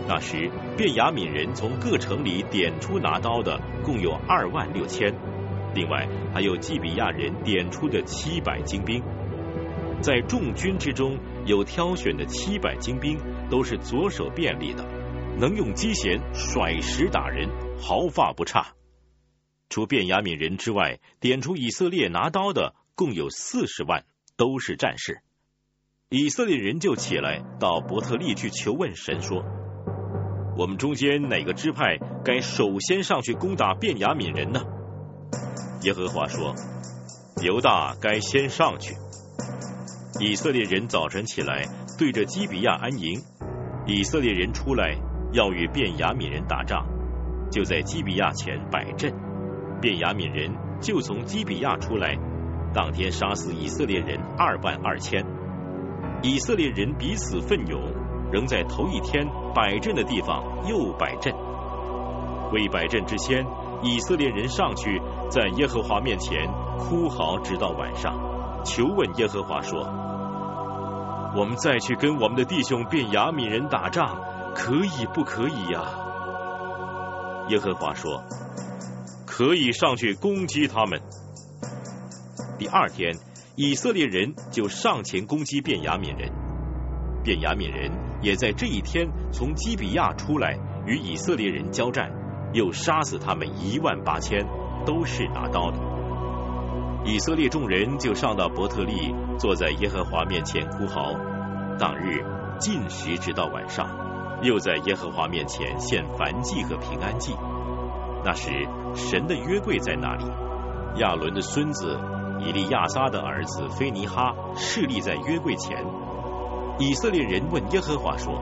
那时，便雅悯人从各城里点出拿刀的，共有二万六千，另外还有基比亚人点出的七百精兵。在众军之中，有挑选的七百精兵，都是左手便利的。能用机弦甩石打人，毫发不差。除便雅悯人之外，点出以色列拿刀的共有四十万，都是战士。以色列人就起来到伯特利去求问神说：“我们中间哪个支派该首先上去攻打便雅悯人呢？”耶和华说：“犹大该先上去。”以色列人早晨起来，对着基比亚安营。以色列人出来。要与便雅悯人打仗，就在基比亚前摆阵。便雅悯人就从基比亚出来，当天杀死以色列人二万二千。以色列人彼此奋勇，仍在头一天摆阵的地方又摆阵。为摆阵之先，以色列人上去，在耶和华面前哭嚎，直到晚上，求问耶和华说：“我们再去跟我们的弟兄便雅悯人打仗。”可以不可以呀？耶和华说：“可以上去攻击他们。”第二天，以色列人就上前攻击便雅悯人，便雅悯人也在这一天从基比亚出来与以色列人交战，又杀死他们一万八千，都是拿刀的。以色列众人就上到伯特利，坐在耶和华面前哭嚎。当日进食直到晚上。又在耶和华面前献燔祭和平安祭。那时神的约柜在那里。亚伦的孙子以利亚撒的儿子菲尼哈侍立在约柜前。以色列人问耶和华说：“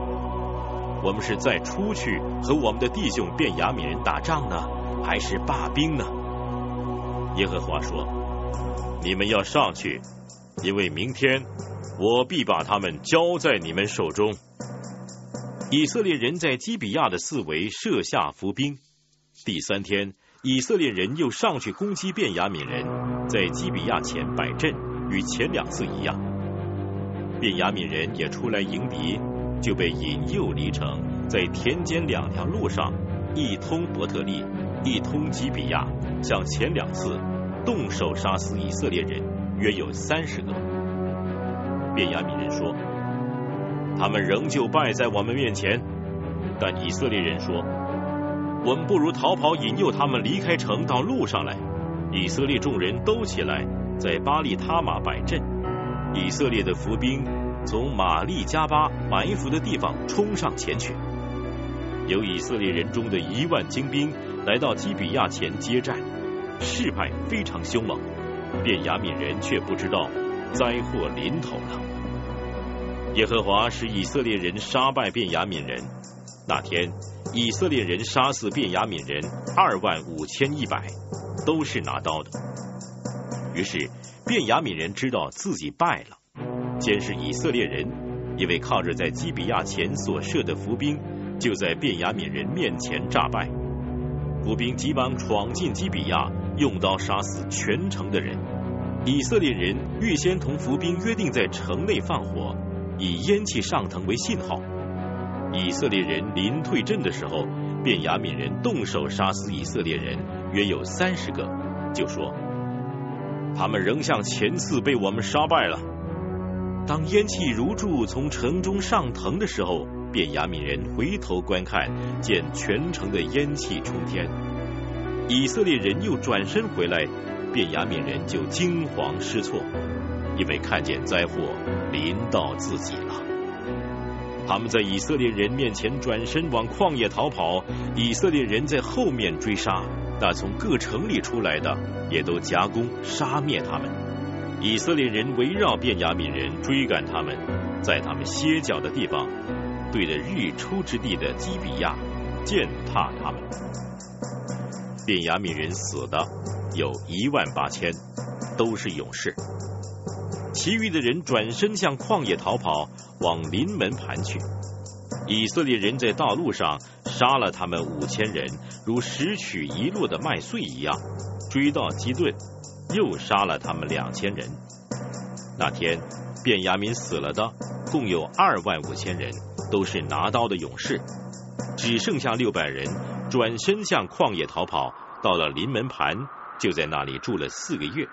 我们是在出去和我们的弟兄便雅悯人打仗呢，还是罢兵呢？”耶和华说：“你们要上去，因为明天我必把他们交在你们手中。”以色列人在基比亚的四围设下伏兵。第三天，以色列人又上去攻击便雅悯人，在基比亚前摆阵，与前两次一样。便雅悯人也出来迎敌，就被引诱离城，在田间两条路上，一通伯特利，一通基比亚，像前两次动手杀死以色列人，约有三十个。便雅悯人说。他们仍旧败在我们面前，但以色列人说：“我们不如逃跑，引诱他们离开城到路上来。”以色列众人都起来，在巴利他马摆阵。以色列的伏兵从玛利加巴埋伏的地方冲上前去。有以色列人中的一万精兵来到基比亚前接战，势派非常凶猛。便雅悯人却不知道灾祸临头了。耶和华使以色列人杀败便雅悯人。那天，以色列人杀死便雅悯人二万五千一百，都是拿刀的。于是，便雅悯人知道自己败了，监视以色列人，因为靠着在基比亚前所设的伏兵，就在便雅悯人面前诈败。伏兵急忙闯进基比亚，用刀杀死全城的人。以色列人预先同伏兵约定在城内放火。以烟气上腾为信号，以色列人临退阵的时候，便雅悯人动手杀死以色列人，约有三十个。就说他们仍像前次被我们杀败了。当烟气如柱从城中上腾的时候，便雅悯人回头观看，见全城的烟气冲天。以色列人又转身回来，便雅悯人就惊慌失措。因为看见灾祸临到自己了，他们在以色列人面前转身往旷野逃跑，以色列人在后面追杀，那从各城里出来的也都夹攻杀灭他们。以色列人围绕便雅悯人追赶他们，在他们歇脚的地方，对着日出之地的基比亚践踏他们。便雅悯人死的有一万八千，都是勇士。其余的人转身向旷野逃跑，往临门盘去。以色列人在道路上杀了他们五千人，如拾取遗落的麦穗一样，追到基顿，又杀了他们两千人。那天，便雅悯死了的共有二万五千人，都是拿刀的勇士，只剩下六百人转身向旷野逃跑，到了临门盘，就在那里住了四个月。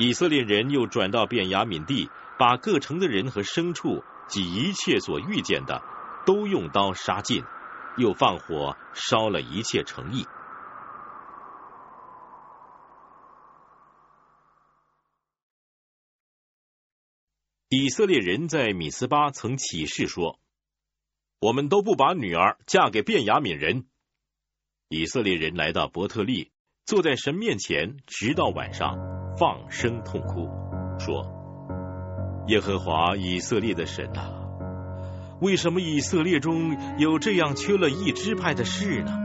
以色列人又转到便雅悯地，把各城的人和牲畜及一切所遇见的，都用刀杀尽，又放火烧了一切城邑。以色列人在米斯巴曾起誓说：“我们都不把女儿嫁给便雅悯人。”以色列人来到伯特利，坐在神面前，直到晚上。放声痛哭，说：“耶和华以色列的神啊，为什么以色列中有这样缺了一支派的事呢？”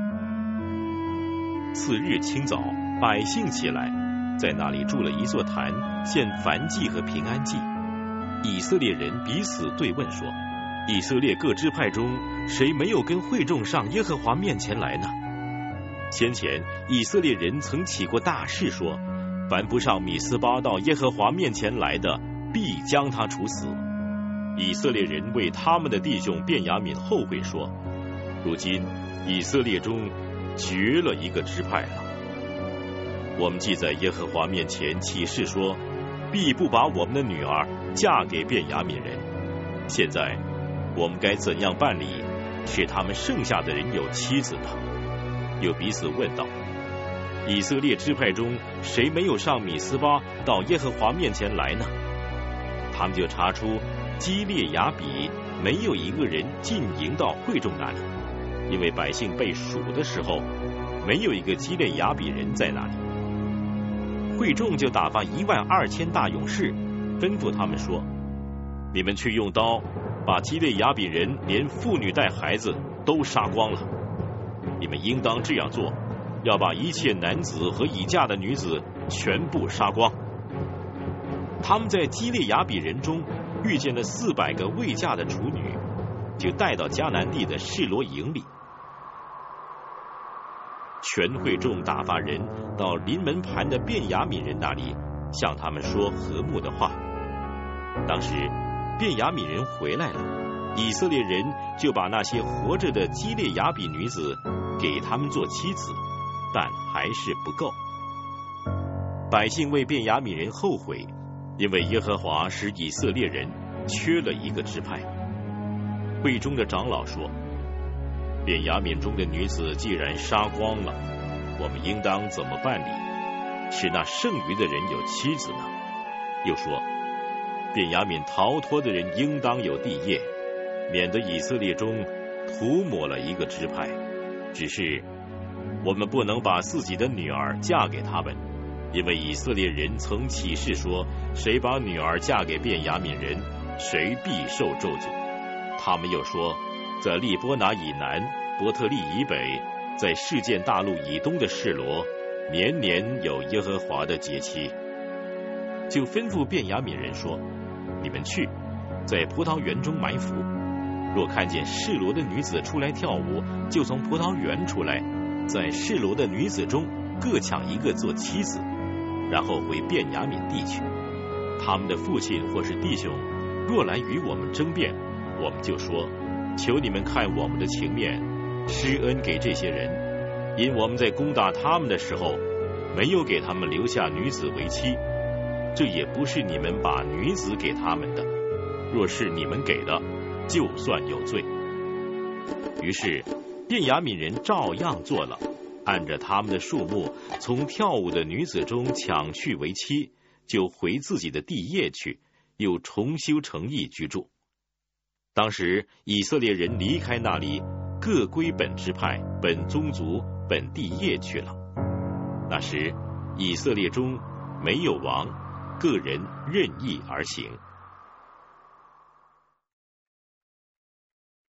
次日清早，百姓起来，在那里筑了一座坛，献燔祭和平安祭。以色列人彼此对问说：“以色列各支派中，谁没有跟会众上耶和华面前来呢？”先前以色列人曾起过大事说。凡不上米斯巴到耶和华面前来的，必将他处死。以色列人为他们的弟兄便雅悯后悔说：如今以色列中绝了一个支派了。我们既在耶和华面前起誓说，必不把我们的女儿嫁给便雅悯人。现在我们该怎样办理，使他们剩下的人有妻子呢？又彼此问道。以色列支派中谁没有上米斯巴到耶和华面前来呢？他们就查出基列雅比没有一个人进营到会众那里，因为百姓被数的时候，没有一个基列雅比人在那里。会众就打发一万二千大勇士，吩咐他们说：“你们去用刀，把基列雅比人连妇女带孩子都杀光了。你们应当这样做，要把一切男子和已嫁的女子全部杀光。”他们在基列雅比人中遇见了四百个未嫁的处女，就带到迦南地的示罗营里。全会众打发人到临门盘的便雅悯人那里，向他们说和睦的话。当时便雅悯人回来了，以色列人就把那些活着的基列雅比女子给他们做妻子，但还是不够。百姓为便雅悯人后悔，因为耶和华使以色列人缺了一个支派。会中的长老说。便雅悯中的女子既然杀光了，我们应当怎么办理，使那剩余的人有妻子呢？又说，便雅悯逃脱的人应当有地业，免得以色列中涂抹了一个支派。只是我们不能把自己的女儿嫁给他们，因为以色列人曾起誓说，谁把女儿嫁给便雅悯人，谁必受咒诅。他们又说。在利波拿以南、伯特利以北，在事件大陆以东的示罗，年年有耶和华的节期，就吩咐便雅悯人说：“你们去，在葡萄园中埋伏。若看见示罗的女子出来跳舞，就从葡萄园出来，在示罗的女子中各抢一个做妻子，然后回便雅悯地去。他们的父亲或是弟兄若来与我们争辩，我们就说。”求你们看我们的情面，施恩给这些人，因我们在攻打他们的时候，没有给他们留下女子为妻，这也不是你们把女子给他们的。若是你们给的，就算有罪。于是，便雅敏人照样做了，按着他们的数目，从跳舞的女子中抢去为妻，就回自己的地业去，又重修城邑居住。当时以色列人离开那里，各归本支派、本宗族、本地业去了。那时以色列中没有王，个人任意而行。